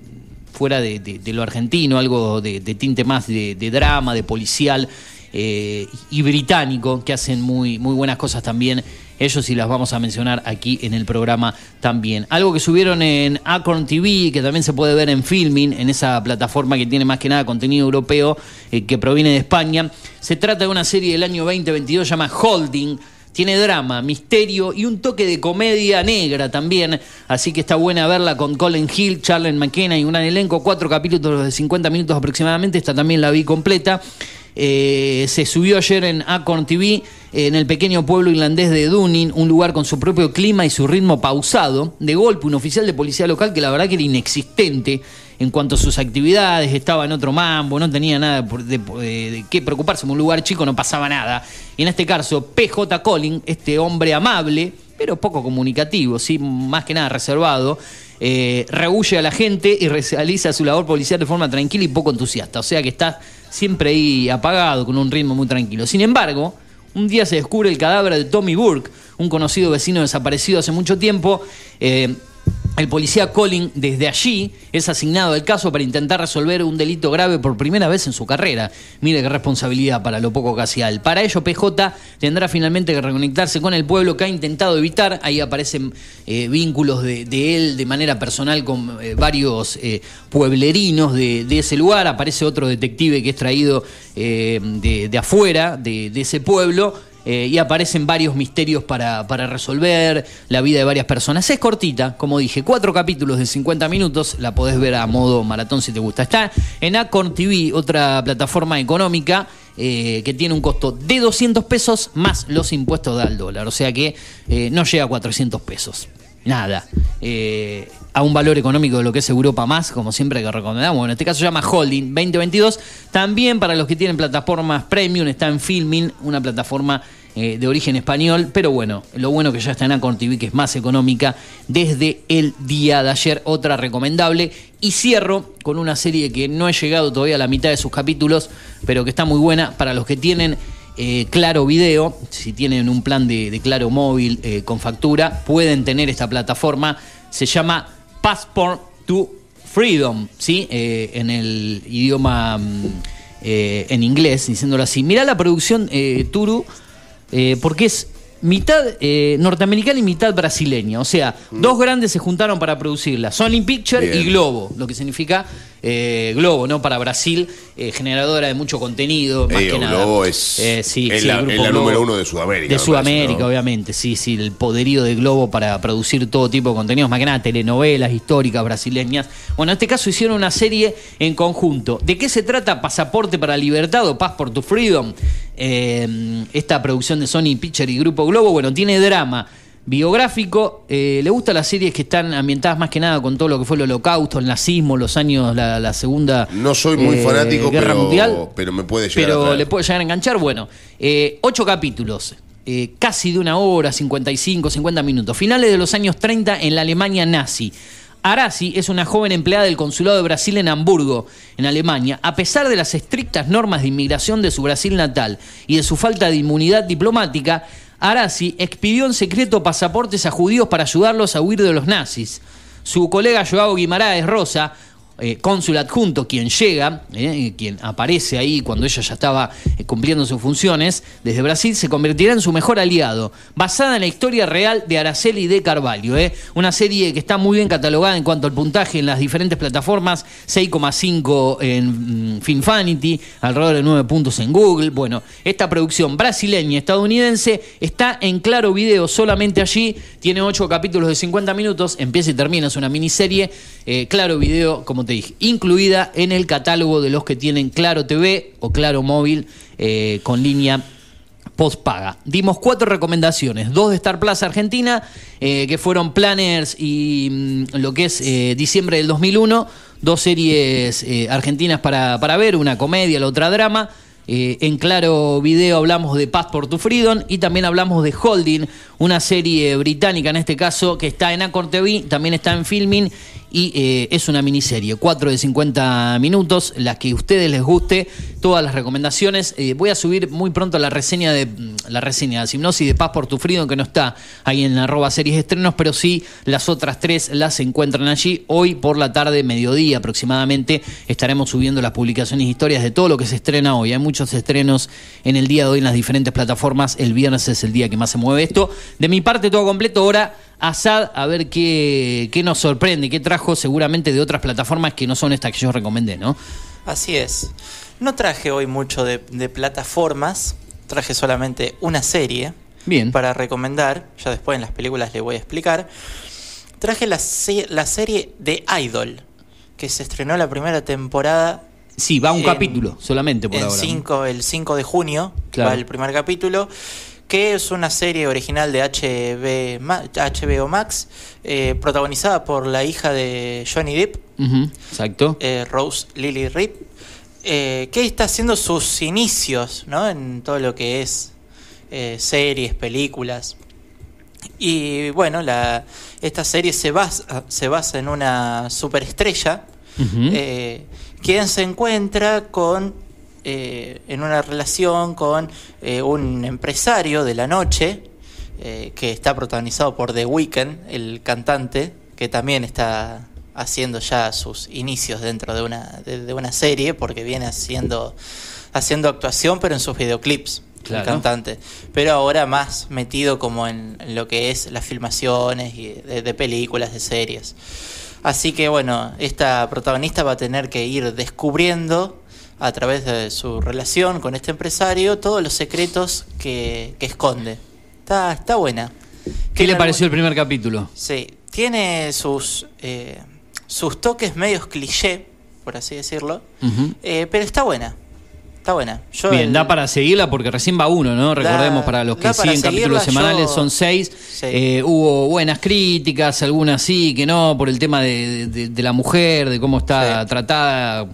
fuera de, lo argentino, algo de, tinte más de, de drama, de policial eh, y británico, que hacen muy, muy buenas cosas también. Ellos y las vamos a mencionar aquí en el programa también. Algo que subieron en Acorn TV, que también se puede ver en Filming, en esa plataforma que tiene más que nada contenido europeo, eh, que proviene de España. Se trata de una serie del año 2022, llama Holding. Tiene drama, misterio y un toque de comedia negra también. Así que está buena verla con Colin Hill, Charlen McKenna y un gran elenco. Cuatro capítulos de 50 minutos aproximadamente. Esta también la vi completa. Eh, se subió ayer en Acorn TV, en el pequeño pueblo irlandés de Dunning, un lugar con su propio clima y su ritmo pausado. De golpe, un oficial de policía local que la verdad que era inexistente en cuanto a sus actividades, estaba en otro mambo, no tenía nada de, de- de qué preocuparse, en un lugar chico no pasaba nada. Y en este caso, PJ Collin, este hombre amable, pero poco comunicativo, ¿sí? más que nada reservado, eh, a la gente y realiza su labor policial de forma tranquila y poco entusiasta. O sea que está siempre ahí apagado, con un ritmo muy tranquilo. Sin embargo, un día se descubre el cadáver de Tommy Burke, un conocido vecino desaparecido hace mucho tiempo. Eh, el policía Colin desde allí es asignado al caso para intentar resolver un delito grave por primera vez en su carrera. Mire qué responsabilidad para lo poco que hacía él. Para ello, PJ tendrá finalmente que reconectarse con el pueblo que ha intentado evitar. Ahí aparecen eh, vínculos de, él de manera personal con eh, varios eh, pueblerinos de, de ese lugar. Aparece otro detective que es traído de, afuera, de ese pueblo. Eh, y aparecen varios misterios para, para resolver la vida de varias personas. Es cortita, como dije, cuatro capítulos de 50 minutos, la podés ver a modo maratón si te gusta. Está en Acorn TV, otra plataforma económica eh, que tiene un costo de 200 pesos más los impuestos al dólar, o sea que eh, no llega a 400 pesos. Nada. A un valor económico de lo que es Europa más, como siempre que recomendamos. Bueno, en este caso se llama Holding 2022. También para los que tienen plataformas premium, está en Filming, una plataforma eh, de origen español. Pero bueno, lo bueno que ya está en Acorn TV, que es más económica, desde el día de ayer. Otra recomendable. Y cierro con una serie que no he llegado todavía a la mitad de sus capítulos, pero que está muy buena para los que tienen eh, Claro Video, si tienen un plan de, de Claro Móvil eh, con factura, pueden tener esta plataforma. Se llama Passport to Freedom, ¿sí? Eh, en el idioma mm, eh, en inglés, diciéndolo así. Mirá la producción eh, Turu, porque es mitad eh, norteamericana y mitad brasileña. O sea, dos grandes se juntaron para producirla: Sony Picture Bien. y Globo, lo que significa eh, Globo, ¿no? Para Brasil, eh, generadora de mucho contenido, más que nada. Globo es, Eh, sí, es sí, la, el grupo es la Globo. número uno de Sudamérica. De Sudamérica, parece, ¿no? obviamente, sí, sí, el poderío de Globo para producir todo tipo de contenidos, más que nada telenovelas históricas brasileñas. Bueno, en este caso hicieron una serie en conjunto. ¿De qué se trata Pasaporte para la Libertad o Passport to Freedom? Eh, esta producción de Sony Picture y Grupo Globo, bueno, tiene drama. Biográfico, eh, le gustan las series que están ambientadas más que nada con todo lo que fue el holocausto, el nazismo, los años, la, la segunda No soy muy eh, fanático, guerra pero, mundial pero me puede llegar a pero le puede llegar a enganchar. Bueno, eh, ocho capítulos, eh, casi de una hora, 55, 50 minutos. Finales de los años 30 en la Alemania nazi. Arasi es una joven empleada del Consulado de Brasil en Hamburgo, en Alemania. A pesar de las estrictas normas de inmigración de su Brasil natal y de su falta de inmunidad diplomática, Arasi expidió en secreto pasaportes a judíos para ayudarlos a huir de los nazis. Su colega Joao Guimaraes Rosa eh, cónsul adjunto, quien llega, eh, quien aparece ahí cuando ella ya estaba eh, cumpliendo sus funciones desde Brasil, se convertirá en su mejor aliado, basada en la historia real de Araceli de Carvalho. Una serie que está muy bien catalogada en cuanto al puntaje en las diferentes plataformas, 6,5 en mm, Finfanity, alrededor de 9 puntos en Google. Bueno, esta producción brasileña estadounidense está en Claro Video, solamente allí, tiene 8 capítulos de 50 minutos, empieza y termina, es una miniserie, Claro Video, como incluida en el catálogo de los que tienen Claro TV o Claro Móvil eh, con línea postpaga. Dimos cuatro recomendaciones, dos de Star Plus Argentina, eh, que fueron Planners y mm, lo que es eh, diciembre del 2001, dos series argentinas para, para ver, una comedia, la otra drama. En Claro Video hablamos de Passport to Freedom y también hablamos de Holding, una serie británica en este caso que está en Accord TV, también está en Filming y eh, es una miniserie, 4 de 50 minutos, la que a ustedes les guste, todas las recomendaciones. Eh, voy a subir muy pronto la reseña de mm, la reseña de Simnosis de Paz por tu Freedom, que no está ahí en arroba series estrenos, pero sí las otras tres las encuentran allí. Hoy por la tarde, mediodía aproximadamente, estaremos subiendo las publicaciones e historias de todo lo que se estrena hoy. Hay muchos estrenos en el día de hoy en las diferentes plataformas. El viernes es el día que más se mueve esto. De mi parte, todo completo. Ahora Asad a ver qué, qué nos sorprende, qué trajo seguramente de otras plataformas que no son estas que yo recomendé, ¿no? Así es. No traje hoy mucho de, de plataformas, traje solamente una serie Bien. para recomendar, ya después en las películas le voy a explicar. Traje la, se- la serie de Idol, que se estrenó la primera temporada Sí, va un en- capítulo solamente por ahora. cinco- el 5 de junio, Claro. va el primer capítulo, que es una serie original de HB HBO Max, eh, protagonizada por la hija de Johnny Depp, exacto. eh, Rose Lily Rip, eh, que está haciendo sus inicios ¿no? en todo lo que es series, películas. Y bueno, la, esta serie se basa, se basa en una superestrella quien se encuentra con eh, en una relación con eh, un empresario de la noche eh, que está protagonizado por The Weeknd, el cantante, que también está haciendo ya sus inicios dentro de una, de, de una serie, porque viene haciendo, haciendo actuación, pero en sus videoclips, Claro. el cantante. Pero ahora más metido como en, en lo que es las filmaciones y de, de películas, de series. Así que bueno, esta protagonista va a tener que ir descubriendo a través de su relación con este empresario todos los secretos que, que esconde. Está, está buena. ¿Qué le pareció el primer capítulo? Sí, tiene sus, eh, sus toques medios cliché, por así decirlo, eh, pero está buena. Está buena. Yo Bien, el- da para seguirla porque recién va uno, ¿no? Recordemos para los que siguen capítulos semanales, yo- son seis. Sí. Eh, hubo buenas críticas, algunas sí, que no, por el tema de, de- de la mujer, de cómo está tratada,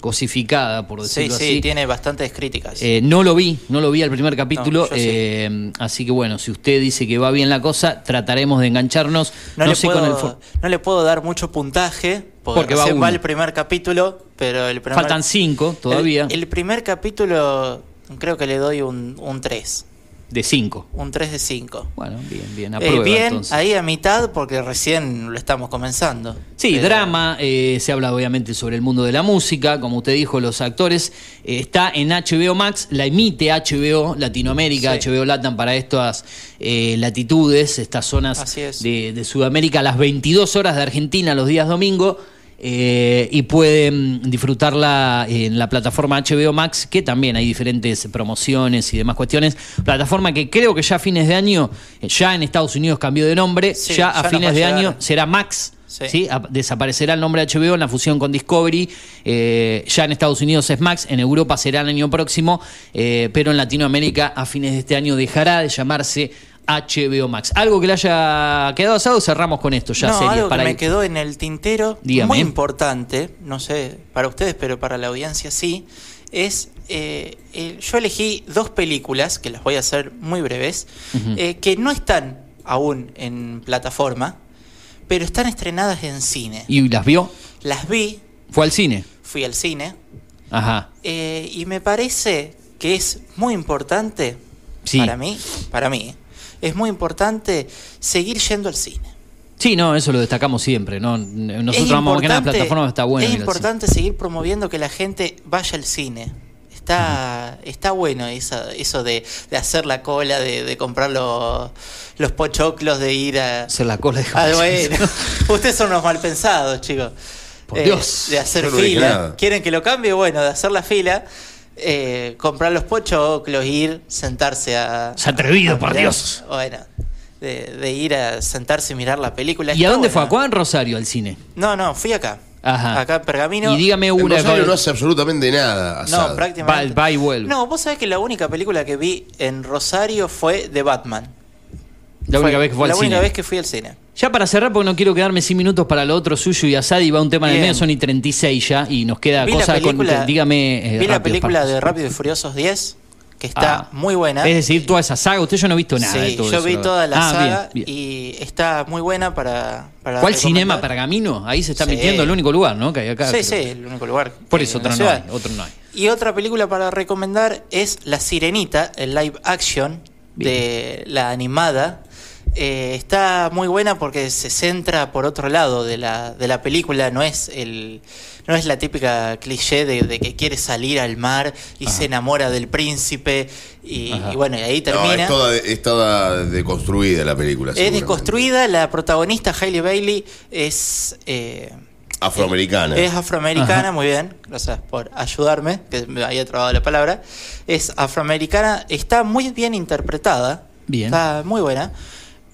cosificada, por Sí, decirlo sí, así. tiene bastantes críticas. Eh, no lo vi, no lo vi al primer capítulo, sí. eh, así que bueno, si usted dice que va bien la cosa, trataremos de engancharnos. no, No, le sé puedo, con el no le puedo dar mucho puntaje, porque, Porque va el primer capítulo, pero el primer... Faltan cinco todavía, El, el primer capítulo creo que le doy un, un 3. De cinco. Un 3 de 5. Bueno, bien, bien, Eh, bien, entonces. ahí a mitad porque recién lo estamos comenzando. Sí, Pero- drama, eh, se habla obviamente sobre el mundo de la música, como usted dijo, los actores. eh, está en HBO Max, la emite HBO Latinoamérica, HBO Latam para estas eh, latitudes, estas zonas es. de, de Sudamérica, a las 22 horas de Argentina los días domingo. Eh, y pueden disfrutarla en la plataforma HBO Max, que también hay diferentes promociones y demás cuestiones. Plataforma que creo que ya a fines de año, eh, ya en Estados Unidos cambió de nombre, Sí, ya a fines de año será Max. Sí. ¿sí? A- Desaparecerá el nombre HBO en la fusión con Discovery. eh, ya en Estados Unidos es Max, en Europa será el año próximo, eh, pero en Latinoamérica a fines de este año dejará de llamarse HBO Max. ¿Algo que le haya quedado asado? Cerramos con esto, ya no, series algo para que me quedó en el tintero, Dígame. muy importante, no sé, para ustedes, pero para la audiencia sí, es, eh, eh, yo elegí dos películas, que las voy a hacer muy breves, eh, que no están aún en plataforma, pero están estrenadas en cine. ¿Y las vio? Las vi, ¿Fue al cine? fui al cine, Ajá. y me parece que es muy importante, Sí. para mí, para mí, es muy importante seguir yendo al cine. Sí, no, eso lo destacamos siempre, ¿no? Nosotros vamos a que la plataforma está buena. Es importante seguir promoviendo que la gente vaya al cine. Está, está bueno eso, eso de, de hacer la cola, de, de comprar los, los pochoclos, de ir a... Hacer la cola de Ah, bueno. (laughs) Ustedes son unos mal pensados, chicos. Por Eh, Dios. De hacer no fila. ¿Quieren que lo cambie? Bueno, de hacer la fila. Eh, comprar los pochoclos, ir, sentarse a... Se ha atrevido, a por mirar. Dios. Bueno, de, de ir a sentarse y mirar la película. ¿Y a dónde fue? ¿A cuál en Rosario al cine? No, no, fui acá. Ajá. Acá en Pergamino. Y dígame En una. Rosario no hace absolutamente nada. No, prácticamente. Va, va y vuelve. No, vos sabés que la única película que vi en Rosario fue The Batman. La única vez que fue la al única cine. vez que fui al cine. Ya para cerrar, porque no quiero quedarme 100 minutos para lo otro suyo y Asad y va un tema en el medio, son y 36 ya, y nos queda Vi cosas con. Dígame. eh, vi la película de Rápido y Furiosos 10, que está Ah. muy buena. Es decir, toda esa saga. Usted yo no he visto nada de todo yo eso, vi toda la Ah, saga bien, bien. y está muy buena para. para ¿Cuál cinema Pergamino? Ahí se está Sí. metiendo el único lugar, ¿no? Que hay acá. Sí, sí, el único lugar. Por eso otro no hay, otro no hay. Y otra película para recomendar es La Sirenita, el live action de la animada. Eh, está muy buena porque se centra por otro lado de la, de la película, no es el no es la típica cliché de, de que quiere salir al mar y se enamora del príncipe y, y bueno, y ahí No, termina. es toda, es toda deconstruida la película. es seguramente. desconstruida, la protagonista Hailey Bailey es eh, Afroamericana. es afroamericana, Ajá. muy bien, gracias por ayudarme, que me había trabado la palabra. Es afroamericana, está muy bien interpretada, Bien. está muy buena.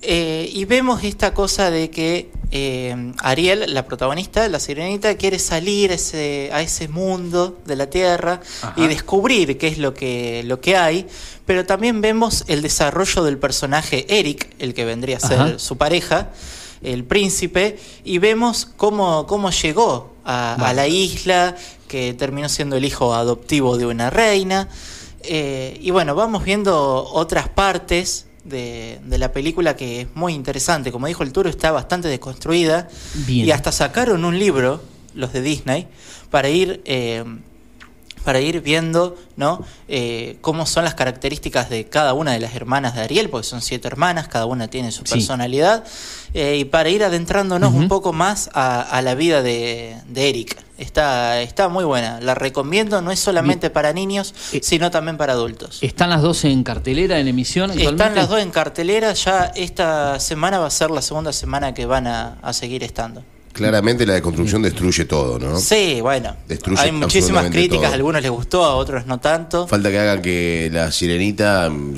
Eh, y vemos esta cosa de que eh, Ariel, la protagonista, la sirenita, quiere salir ese, a ese mundo de la Tierra y descubrir qué es lo que, lo que hay, pero también vemos el desarrollo del personaje Eric, el que vendría a ser Ajá. su pareja, el príncipe, y vemos cómo, cómo llegó a, la isla, que terminó siendo el hijo adoptivo de una reina. Eh, y bueno, vamos viendo otras partes de, de la película que es muy interesante. Como dijo el Turo, está bastante desconstruida. Bien. Y hasta sacaron un libro, los de Disney, para ir... eh, para ir viendo ¿no? Eh, cómo son las características de cada una de las hermanas de Ariel, porque son siete hermanas, cada una tiene su Sí. personalidad, eh, y para ir adentrándonos un poco más a, a la vida de, de Eric. Está, está muy buena, la recomiendo, no es solamente para niños, Eh, sino también para adultos. ¿Están las dos en cartelera, en emisión? Están las dos en cartelera, ya esta semana va a ser la segunda semana que van a, a seguir estando. Claramente la deconstrucción destruye todo, ¿no? Sí, bueno, Destruye hay muchísimas críticas, todo. a algunos les gustó, a otros no tanto. Falta que hagan que la sirenita mm,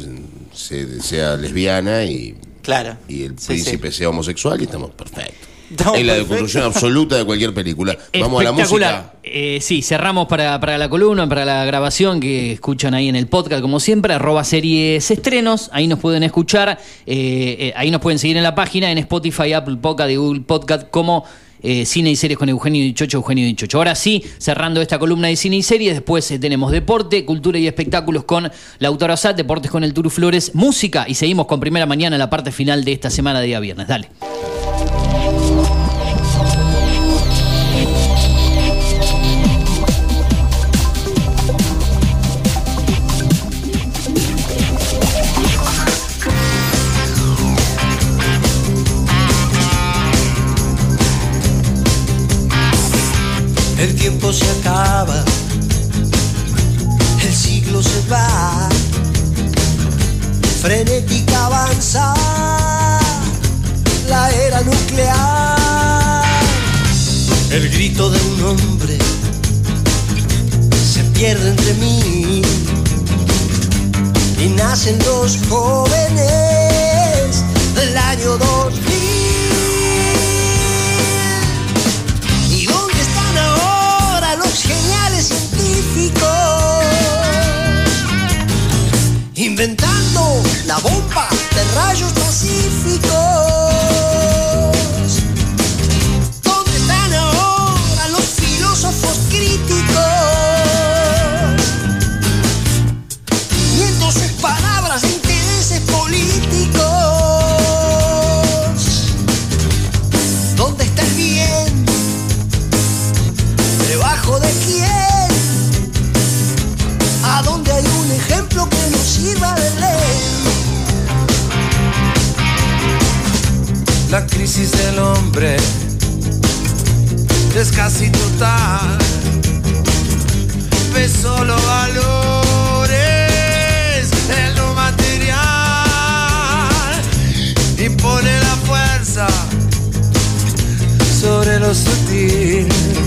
se- sea lesbiana y, Claro. y el Sí, príncipe sea homosexual y estamos perfectos. Estamos es la deconstrucción absoluta de cualquier película. Vamos a la música. Eh, sí, cerramos para, para la columna, para la grabación que escuchan ahí en el podcast, como siempre, arroba series estrenos, ahí nos pueden escuchar, eh, eh, ahí nos pueden seguir en la página, en Spotify, Apple Podcast y Google Podcast como eh, Cine y Series con Eugenio Dichocho, Eugenio Dichocho. Ahora sí, cerrando esta columna de Cine y Series, después eh, tenemos deporte, cultura y espectáculos con Lautaro Assad, deportes con el Turu Flores, música y seguimos con primera mañana la parte final de esta semana de día viernes. Dale. Tiempo se acaba, el siglo se va, frenética avanza la era nuclear. El grito de un hombre se pierde entre mí y nacen los jóvenes del año 2000. la bomba de rayos pacíficos. Es casi total. Ve solo valores en lo material y pone la fuerza sobre lo sutil.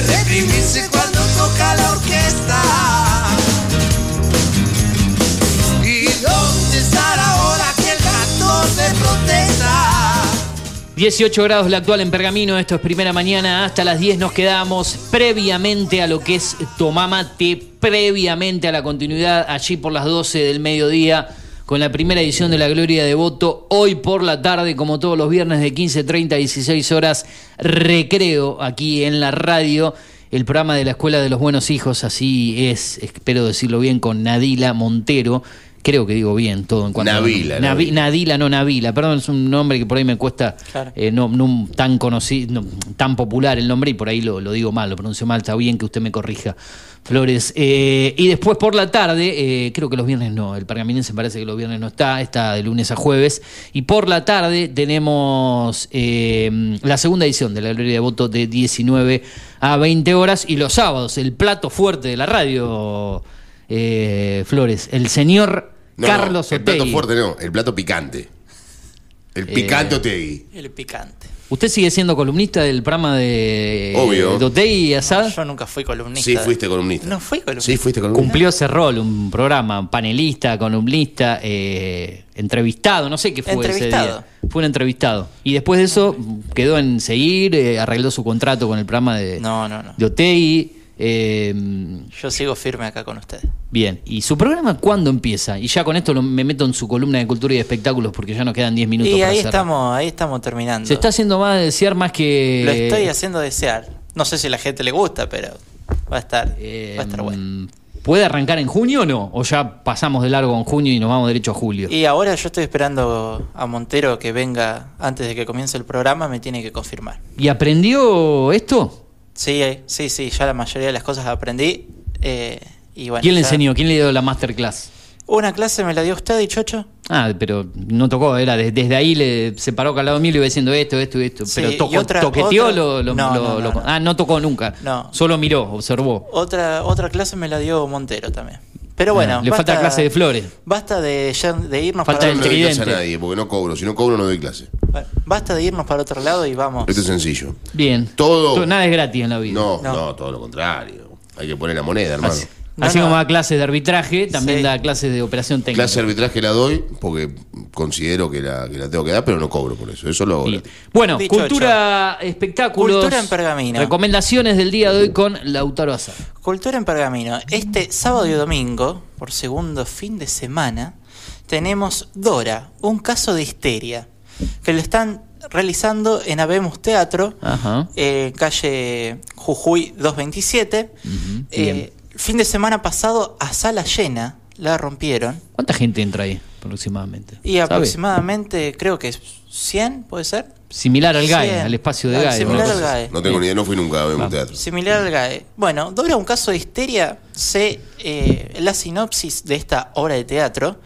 Reprimirse cuando toca la orquesta. ¿Y dónde está la hora que el gato se protesta? 18 grados la actual en Pergamino, esto es primera mañana, hasta las 10 nos quedamos previamente a lo que es Tomamate, previamente a la continuidad allí por las 12 del mediodía con la primera edición de La Gloria de Voto, hoy por la tarde, como todos los viernes de 15.30 a 16 horas, recreo aquí en la radio, el programa de la Escuela de los Buenos Hijos, así es, espero decirlo bien, con Nadila Montero. Creo que digo bien todo en cuanto Navila, a Navi- Nadila, no Navila, perdón, es un nombre que por ahí me cuesta Claro. eh, no, no tan conocido, no, tan popular el nombre y por ahí lo, lo digo mal, lo pronuncio mal, está bien que usted me corrija, Flores. Eh, y después por la tarde, eh, creo que los viernes no, el pergaminense parece que los viernes no está, está de lunes a jueves. Y por la tarde tenemos eh, la segunda edición de la Gloria de Voto de 19 a 20 horas y los sábados, el plato fuerte de la radio, eh, Flores, el señor No, Carlos no, el plato Otegui. fuerte no, el plato picante. El Eh, picante Otegui. El picante. ¿Usted sigue siendo columnista del programa de Obvio. de y Asad? Yo nunca fui columnista. Sí, fuiste columnista. No fui columnista. Sí, fuiste columnista. Cumplió ese rol, un programa, panelista, columnista, eh, entrevistado, no sé qué fue ese Entrevistado. día. Fue un entrevistado. Y después de eso quedó en seguir, eh, arregló su contrato con el programa de, No, no, no. de Otegi. Eh, Yo sigo firme acá con ustedes. bien, ¿y su programa cuándo empieza? Y ya con esto lo- me meto en su columna de cultura y de espectáculos porque ya nos quedan 10 minutos Y para ahí cerrar. estamos, ahí estamos terminando. Se está haciendo más desear más que... Lo estoy haciendo desear. No sé si a la gente le gusta, pero va a estar, va a estar bueno. ¿Puede arrancar en junio o no? ¿O ya pasamos de largo en junio y nos vamos derecho a julio? Y ahora yo estoy esperando a Montero que venga antes de que comience el programa, me tiene que confirmar. ¿Y aprendió esto? Sí, eh, sí, sí, ya la mayoría de las cosas aprendí. eh, y bueno, ¿Quién le ya- enseñó? ¿Quién le dio la masterclass? Una clase me la dio usted y Chocho. Ah, pero no tocó, era de- desde ahí le se paró al lado mío y le iba diciendo esto, esto y esto. Sí, pero y tocó, otra- toqueteó otra- lo, lo- No, lo- no, no. Ah, no tocó nunca. No. Solo miró, observó. Otra, otra clase me la dio Montero también. Pero bueno, Ah, le falta clase de flores. Basta de, ya- de irnos Falta para el No le doy clase a nadie, porque no cobro. Si no cobro, no doy clase. bueno, basta de irnos para otro lado y vamos. Esto es sencillo. Bien. Todo. Nada es gratis en la vida. No, No. no, todo lo contrario. Hay que poner la moneda, hermano. Así, No, Así no. como da clases de arbitraje, también Sí. da clases de operación técnica. Clase de arbitraje la doy porque considero que la, que la tengo que dar, pero no cobro por eso. Eso lo hago. Bueno, Dicho cultura, espectáculos. Cultura en pergamino. Recomendaciones del día de hoy con Lautaro Azar. Cultura en Pergamino. Este sábado y domingo, por segundo fin de semana, tenemos Dora, un caso de histeria, que lo están realizando en Habemos Teatro, Ajá. eh, calle Jujuy 227. Eh, fin de semana pasado a sala llena, la rompieron. ¿Cuánta gente entra ahí aproximadamente? Y ¿Sabe? aproximadamente, creo que 100, ¿puede ser? Similar al GAE, 100. al espacio de Ah, GAE. similar ¿no? al GAE. No tengo ni idea, no fui nunca a ver un teatro. Similar al GAE. Bueno, Dora, un caso de histeria, se, eh, la sinopsis de esta obra de teatro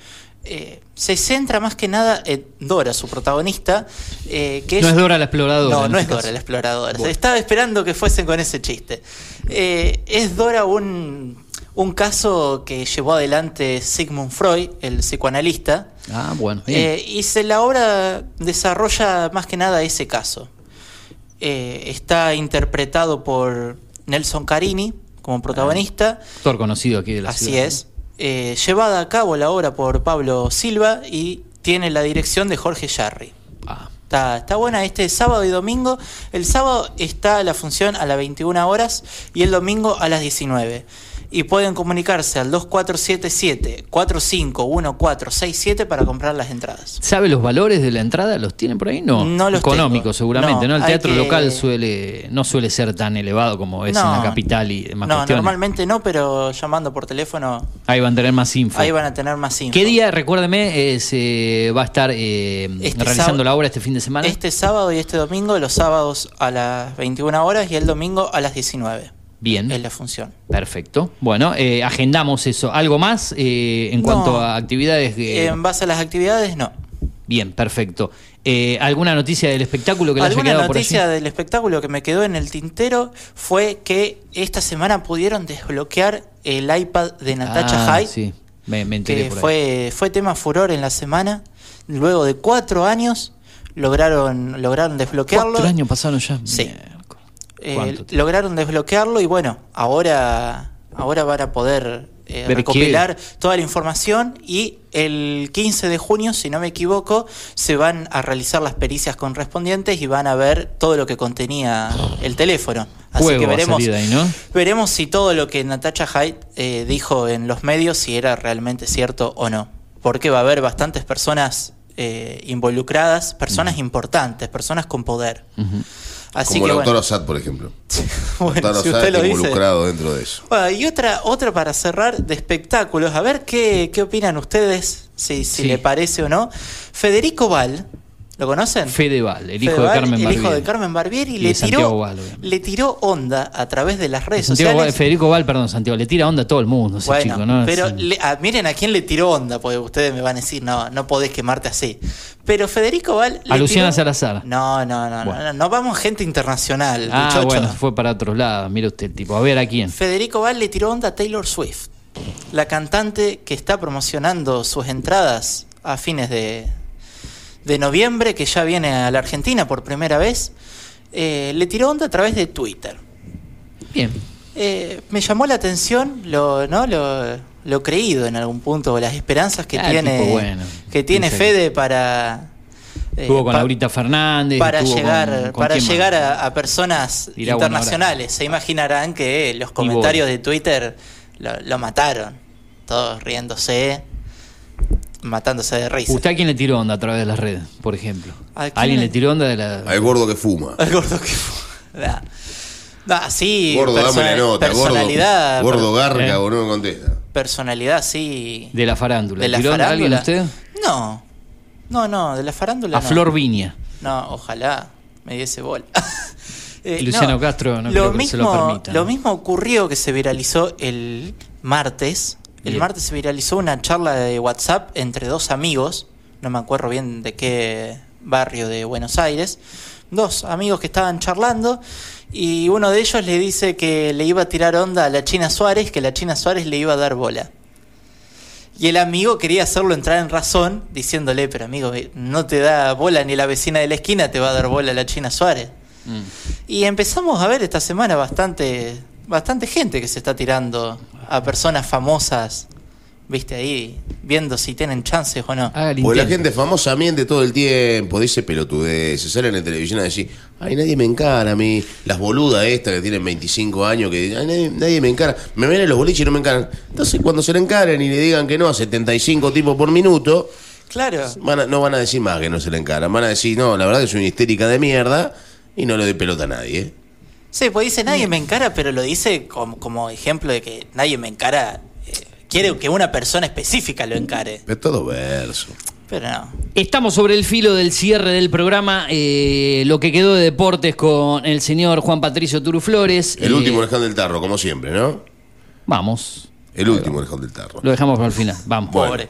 eh, se centra más que nada en Dora, su protagonista, eh, que No es Dora la exploradora. No, no este es Dora la exploradora. Bueno. Estaba esperando que fuesen con ese chiste. Eh, es Dora un, un caso que llevó adelante Sigmund Freud, el psicoanalista, Ah, bueno. y se, la obra desarrolla más que nada ese caso. Está interpretado por Nelson Carini como protagonista. Actor conocido aquí de la Así ciudad. es. Eh, llevada a cabo la obra por Pablo Silva y tiene la dirección de Jorge Yarri. Ah. Está, está buena este sábado y domingo. El sábado está la función a las 21 horas y el domingo a las 19. Y pueden comunicarse al 2477-451467 para comprar las entradas. ¿Sabe los valores de la entrada? ¿Los tienen por ahí? No. No los Económicos, tengo. seguramente, No, ¿no? El teatro que- local suele no suele ser tan elevado como es en No. la capital y demás No, cuestiones. normalmente no, pero llamando por teléfono, Ahí van a tener más info. ahí van a tener más info. ¿Qué día, recuérdeme, eh, se va a estar eh, Este realizando la obra este fin de semana? Este sábado y este domingo, los sábados a las 21 horas y el domingo a las 19. Bien. Es la función. Perfecto. Bueno, eh, agendamos eso. ¿Algo más eh, en No. cuanto a actividades? En base a las actividades, no. Bien, perfecto. Eh, ¿Alguna noticia del espectáculo que le haya Alguna quedado por noticia allí? del espectáculo que me quedó en el tintero fue que esta semana pudieron desbloquear el iPad de Natacha Ah, Hyde, Sí, me, me enteré que por ahí. fue, fue tema furor en la semana. Luego de cuatro años lograron, lograron desbloquearlo. Cuatro años pasaron ya. Sí. Eh, ¿Cuánto lograron desbloquearlo y bueno, ahora, ahora van a poder eh, recopilar toda la información y el 15 de junio, si no me equivoco, se van a realizar las pericias correspondientes y van a ver todo lo que contenía el teléfono. Así Juego que veremos, veremos si todo lo que Natasha Hyde eh, dijo en los medios, si era realmente cierto o no. Porque va a haber bastantes personas eh, involucradas, personas importantes, personas con poder. Así Como que el bueno. autor Assad, por ejemplo. (laughs) Bueno, Lautaro si Assad usted lo dice. involucrado dentro de eso. Bueno, y otra, otra para cerrar de espectáculos, a ver qué, qué opinan ustedes, si, si Sí. le parece o no. Federico Val, ¿lo conocen? Fedeval, el hijo de Carmen el hijo Barbieri. de Carmen Barbieri, Y le tiró, Val, le tiró onda a través de las redes Santiago Val- sociales. Federico Val, perdón, Santiago, le tira onda a todo el mundo, ese Bueno, chico, ¿no? pero le- ah, miren a quién le tiró onda, porque ustedes me van a decir, no, no podés quemarte así. Pero Federico Val. le a Luciana tiró- Salazar. No, no, no, Bueno. no, no, no vamos gente internacional, Ah, muchacho. bueno, fue para otros lados. Mire usted, tipo, a ver a quién. Federico Val le tiró onda a Taylor Swift, la cantante que está promocionando sus entradas a fines de, de noviembre, que ya viene a la Argentina por primera vez. Eh, le tiró onda a través de Twitter. Bien. Eh, me llamó la atención lo, ¿no? lo, lo creído en algún punto, las esperanzas que Ah, tiene, bueno. que tiene Fede para, eh, Estuvo con pa- Laurita Fernández. para llegar, con- con para llegar a, a personas Dirá internacionales. Se imaginarán que los comentarios de Twitter lo, lo mataron. Todos riéndose, matándose de risa. ¿Usted a quién le tiró onda a través de las redes, por ejemplo? ¿A quién ¿Alguien le- le tiró onda de la.? Al gordo que fuma. Al gordo que fue. (laughs) Nah. Nah, sí, gordo, dame la nota. personalidad. Gordo, garca ¿Eh? o no me contesta. Personalidad, sí. De la farándula. ¿De la ¿Tiró onda a alguien farándula? usted? No. No, no, de la farándula. A no. Flor Viña. No, ojalá me diese bola. (laughs) Eh, Luciano Castro no creo que se lo permita, Lo mismo ocurrió que se viralizó el martes. El Bien. martes se viralizó una charla de WhatsApp entre dos amigos. No me acuerdo bien de qué barrio de Buenos Aires. Dos amigos que estaban charlando. Y uno de ellos le dice que le iba a tirar onda a la China Suárez, que la China Suárez le iba a dar bola. Y el amigo quería hacerlo entrar en razón, diciéndole, pero amigo, eh, no te da bola ni la vecina de la esquina te va a dar bola la China Suárez. Mm. Y empezamos a ver esta semana bastante bastante gente que se está tirando a personas famosas, viste ahí, viendo si tienen chances o no. Porque la gente famosa miente todo el tiempo, dice pelotudeces, salen en televisión a decir, ay, nadie me encara a mí, las boludas estas que tienen 25 años, que ay, nadie, nadie me encara, me ven en los boliches y no me encaran. Entonces cuando se le encaren y le digan que no a 75 tipos por minuto, Claro. van a- no van a decir más que no se le encaran, van a decir, no, la verdad que soy una histérica de mierda y no le doy pelota a nadie. Sí, pues dice nadie me encara, pero lo dice como, como ejemplo de que nadie me encara. eh, quiere que una persona específica lo encare. Es todo verso. Pero no. Estamos sobre el filo del cierre del programa. eh, lo que quedó de deportes con el señor Juan Patricio Turuflores. El Eh, último orejón del tarro, como siempre, ¿no? Vamos. El último orejón del tarro. Lo dejamos para el final. Vamos. Bueno.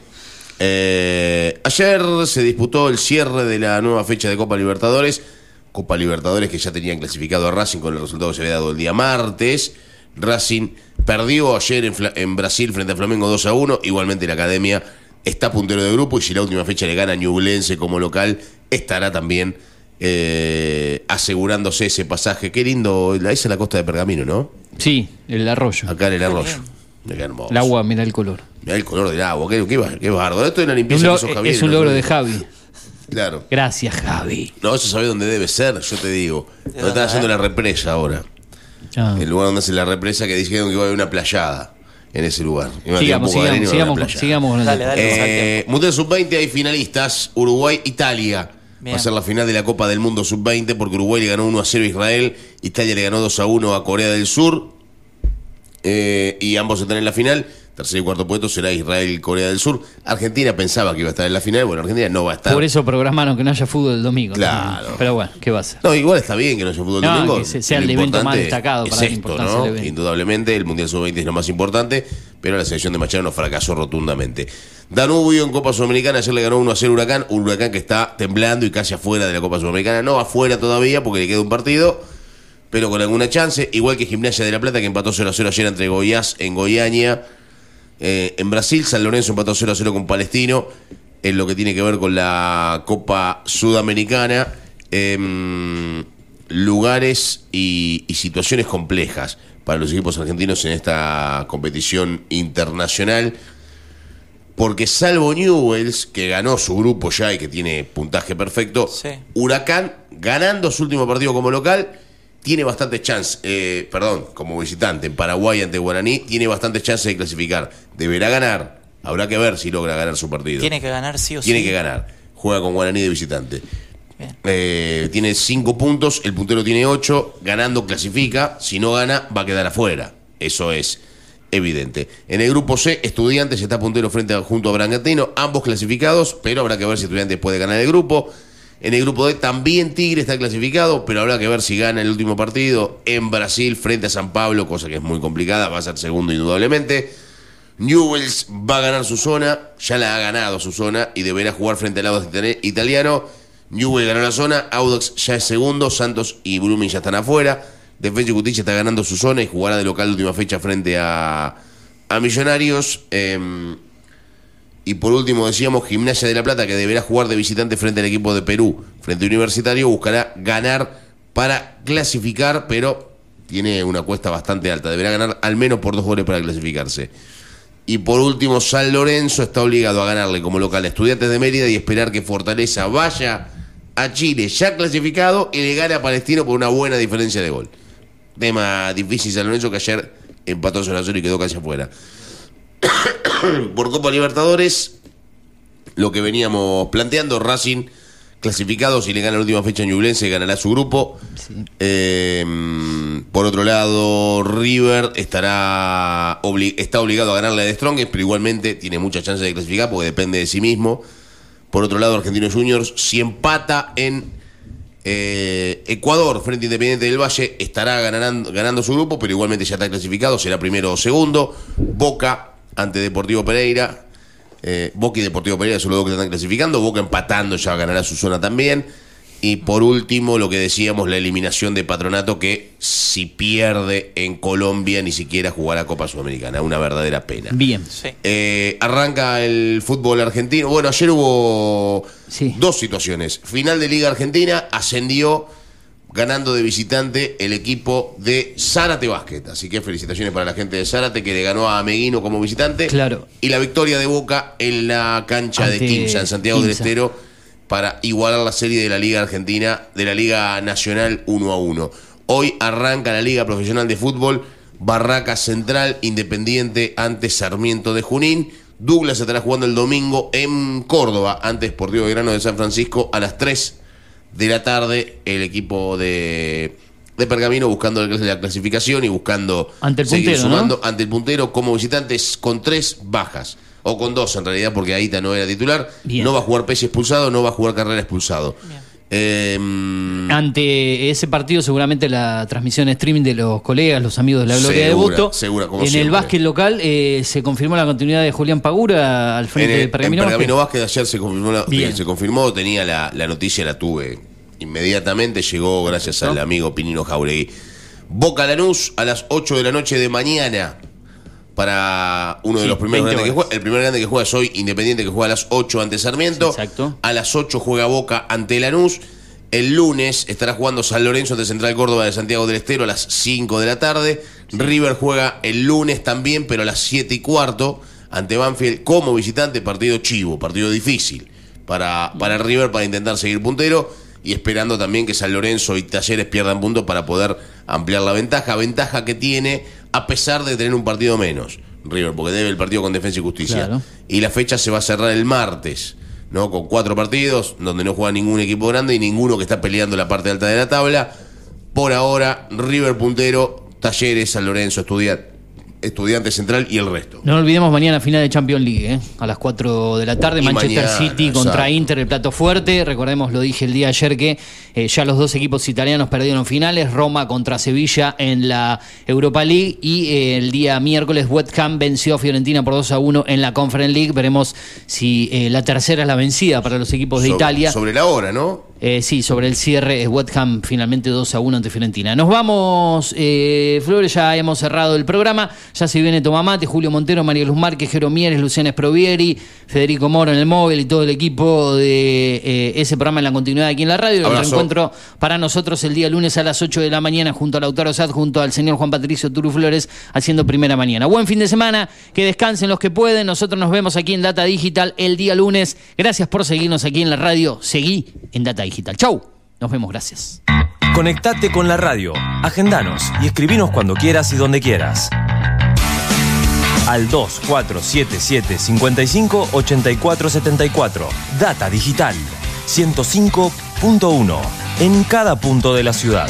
Eh, ayer se disputó el cierre de la nueva fecha de Copa Libertadores. Copa Libertadores que ya tenían clasificado a Racing con el resultado que se había dado el día martes. Racing perdió ayer en, Brasil frente a Flamengo 2 a 1. Igualmente la academia está puntero de grupo y si la última fecha le gana a Ñublense como local, estará también eh, asegurándose ese pasaje. Qué lindo, esa es la costa de Pergamino, ¿no? Sí, el arroyo. Acá en el arroyo. Qué hermoso. El agua, mira el color. Mirá el color del agua, qué, qué, qué bardo. Esto es la limpieza lo- que hizo Javier. es un ¿no? logro de Javi. Claro. Gracias, Javi. No, eso sabe dónde debe ser, yo te digo. Donde están haciendo la represa ahora. Ah. El lugar donde hacen la represa que dijeron que iba a haber una playada en ese lugar. Sigamos, sigamos, sigamos, con el Eh, Mundial Sub-20 hay finalistas, Uruguay, Italia. Bien. Va a ser la final de la Copa del Mundo Sub-20 porque Uruguay le ganó 1 a 0 a Israel, Italia le ganó 2 a 1 a Corea del Sur. Eh, y ambos están en la final. Tercer y cuarto puesto será Israel y Corea del Sur. Argentina pensaba que iba a estar en la final. Bueno, Argentina no va a estar. Por eso programaron que no haya fútbol el domingo. ¿no? Claro. Pero bueno, ¿qué va a ser? No, igual está bien que no haya fútbol No, domingo. que se- sea Lo el evento más destacado es para esto, ¿no? evento. Indudablemente el Mundial Sub-20 es lo más importante, pero la selección de Machado fracasó rotundamente. Danubio en Copa Sudamericana ayer le ganó 1 a 0 Huracán, un Huracán que está temblando y casi afuera de la Copa Sudamericana, no afuera todavía porque le queda un partido, pero con alguna chance, igual que Gimnasia de la Plata que empató 0 a 0 ayer entre Goiás en Goiânia. Eh, en Brasil, San Lorenzo empató 0 a 0 con Palestino, en lo que tiene que ver con la Copa Sudamericana. Em, lugares y, y situaciones complejas para los equipos argentinos en esta competición internacional. Porque salvo Newells, que ganó su grupo ya y que tiene puntaje perfecto, Huracán, ganando su último partido como local, tiene bastantes chances, eh, perdón, como visitante en Paraguay ante Guaraní, tiene bastantes chances de clasificar. Deberá ganar, habrá que ver si logra ganar su partido. Tiene que ganar sí o Tiene sí. que ganar. Juega con Guaraní de visitante. Eh, tiene cinco puntos, el puntero tiene ocho, ganando clasifica, si no gana va a quedar afuera. Eso es evidente. En el grupo C, Estudiantes está puntero frente a, junto a Bragantino, ambos clasificados, pero habrá que ver si Estudiantes puede ganar el grupo. En el grupo D también Tigre está clasificado, pero habrá que ver si gana el último partido en Brasil frente a San Pablo, cosa que es muy complicada, va a ser segundo indudablemente. Newells va a ganar su zona, ya la ha ganado su zona y deberá jugar frente al Audax itali- italiano. Newell ganó la zona, Audax ya es segundo, Santos y Brumming ya están afuera. Defensa y está ganando su zona y jugará de local de última fecha frente a, a Millonarios. Em, y por último decíamos Gimnasia de la Plata que deberá jugar de visitante frente al equipo de Perú, frente a Universitario, buscará ganar para clasificar, pero tiene una cuesta bastante alta, deberá ganar al menos por dos goles para clasificarse. Y por último, San Lorenzo está obligado a ganarle como local a Estudiantes de Mérida y esperar que Fortaleza vaya a Chile ya clasificado y le gane a Palestino por una buena diferencia de gol. Tema difícil San Lorenzo que ayer empató 0 a 0 y quedó casi afuera. (coughs) por Copa Libertadores, lo que veníamos planteando, Racing clasificado, si le gana la última fecha en Ñublense, ganará su grupo. Eh, por otro lado, River estará obli- está obligado a ganarle a The Strongest, pero igualmente tiene muchas chances de clasificar porque depende de sí mismo. Por otro lado, Argentinos Juniors, si empata en eh, Ecuador frente a Independiente del Valle, estará ganando, ganando su grupo, pero igualmente ya está clasificado, será primero o segundo. Boca ante Deportivo Pereira. Eh, Boca y Deportivo Pereira son los dos que están clasificando. Boca empatando ya ganará su zona también. Y por último, lo que decíamos, la eliminación de Patronato, que si pierde en Colombia ni siquiera jugará Copa Sudamericana. Una verdadera pena. Bien. Eh, arranca el fútbol argentino. Bueno, ayer hubo dos situaciones. Final de Liga Argentina, ascendió ganando de visitante el equipo de Zárate Basket. Así que felicitaciones para la gente de Zárate que le ganó a Meguino como visitante. Claro. Y la victoria de Boca en la cancha de Quimsa, en Santiago del. Estero, para igualar la serie de la Liga Argentina, de la Liga Nacional 1 a 1. Hoy arranca la Liga Profesional de Fútbol, Barraca Central, Independiente ante Sarmiento de Junín. Douglas estará jugando el domingo en Córdoba, ante Sportivo Grano de San Francisco, a las 3 de la tarde. El equipo de, de Pergamino buscando la clasificación y buscando Ante el seguir puntero, ¿no? sumando ante el puntero como visitantes con tres bajas. O con dos en realidad, porque Aita no era titular. Bien. No va a jugar Pese expulsado, no va a jugar Carrera expulsado. Eh, Ante ese partido, seguramente la transmisión streaming de los colegas, los amigos de la Gloria de Voto. segura, como en el básquet local eh, se confirmó la continuidad de Julián Pagura al en, frente el- de en Pergamino. Pergamino. Vázquez ayer se confirmó, la- Bien. se confirmó tenía la, la noticia, la tuve inmediatamente, llegó gracias al amigo Pinino Jauregui. Boca Lanús a las 8 de la noche de mañana para uno de Sí, los primeros 20 grandes que juega. El primer grande que juega es hoy Independiente que juega a las 8 ante Sarmiento. Exacto. A las 8 juega Boca ante Lanús. El lunes estará jugando San Lorenzo de Central Córdoba de Santiago del Estero a las 5 de la tarde. River juega el lunes también, pero a las 7 y cuarto ante Banfield como visitante. Partido chivo, partido difícil para, para River para intentar seguir puntero y esperando también que San Lorenzo y Talleres pierdan puntos para poder ampliar la ventaja. Ventaja que tiene a pesar de tener un partido menos. River, porque debe el partido con Defensa y Justicia. Claro. Y la fecha se va a cerrar el martes, ¿no? Con cuatro partidos, donde no juega ningún equipo grande y ninguno que está peleando la parte alta de la tabla. Por ahora, River puntero, Talleres, San Lorenzo, Estudiant, Estudiante Central y el resto. No olvidemos mañana final de Champions League, ¿eh? a las 4 de la tarde, Y Manchester mañana, City contra exacto. Inter, el plato fuerte. Recordemos, lo dije el día ayer, que eh, ya los dos equipos italianos perdieron finales, Roma contra Sevilla en la Europa League y eh, el día miércoles West Ham venció a Fiorentina por 2 a 1 en la Conference League. Veremos si eh, la tercera es la vencida para los equipos de Sobre- Italia. Sobre la hora, ¿no? Eh, sí, sobre el cierre, West Ham finalmente 2 a 1 ante Fiorentina. Nos vamos, eh, Flores, ya hemos cerrado el programa. Ya se viene Tomamate, Julio Montero, María Luz Márquez, Jero Mieres, Luciana Provieri, Federico Moro en el móvil y todo el equipo de eh, ese programa en la continuidad aquí en la radio. El Abrazo. reencuentro para nosotros el día lunes a las 8 de la mañana junto a Lautaro Sad, junto al señor Juan Patricio Turu Flores, haciendo primera mañana. Buen fin de semana, que descansen los que pueden. Nosotros nos vemos aquí en Data Digital el día lunes. Gracias por seguirnos aquí en la radio. Seguí en Data Digital. Chau. Nos vemos, gracias. Conectate con la radio, agendanos y escribinos cuando quieras y donde quieras. Al 2477 55 84 74. Data Digital 105.1 en cada punto de la ciudad.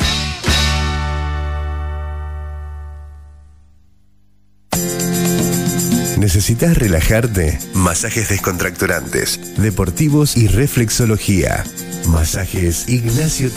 ¿Necesitas relajarte? Masajes descontracturantes, deportivos y reflexología. Masajes Ignacio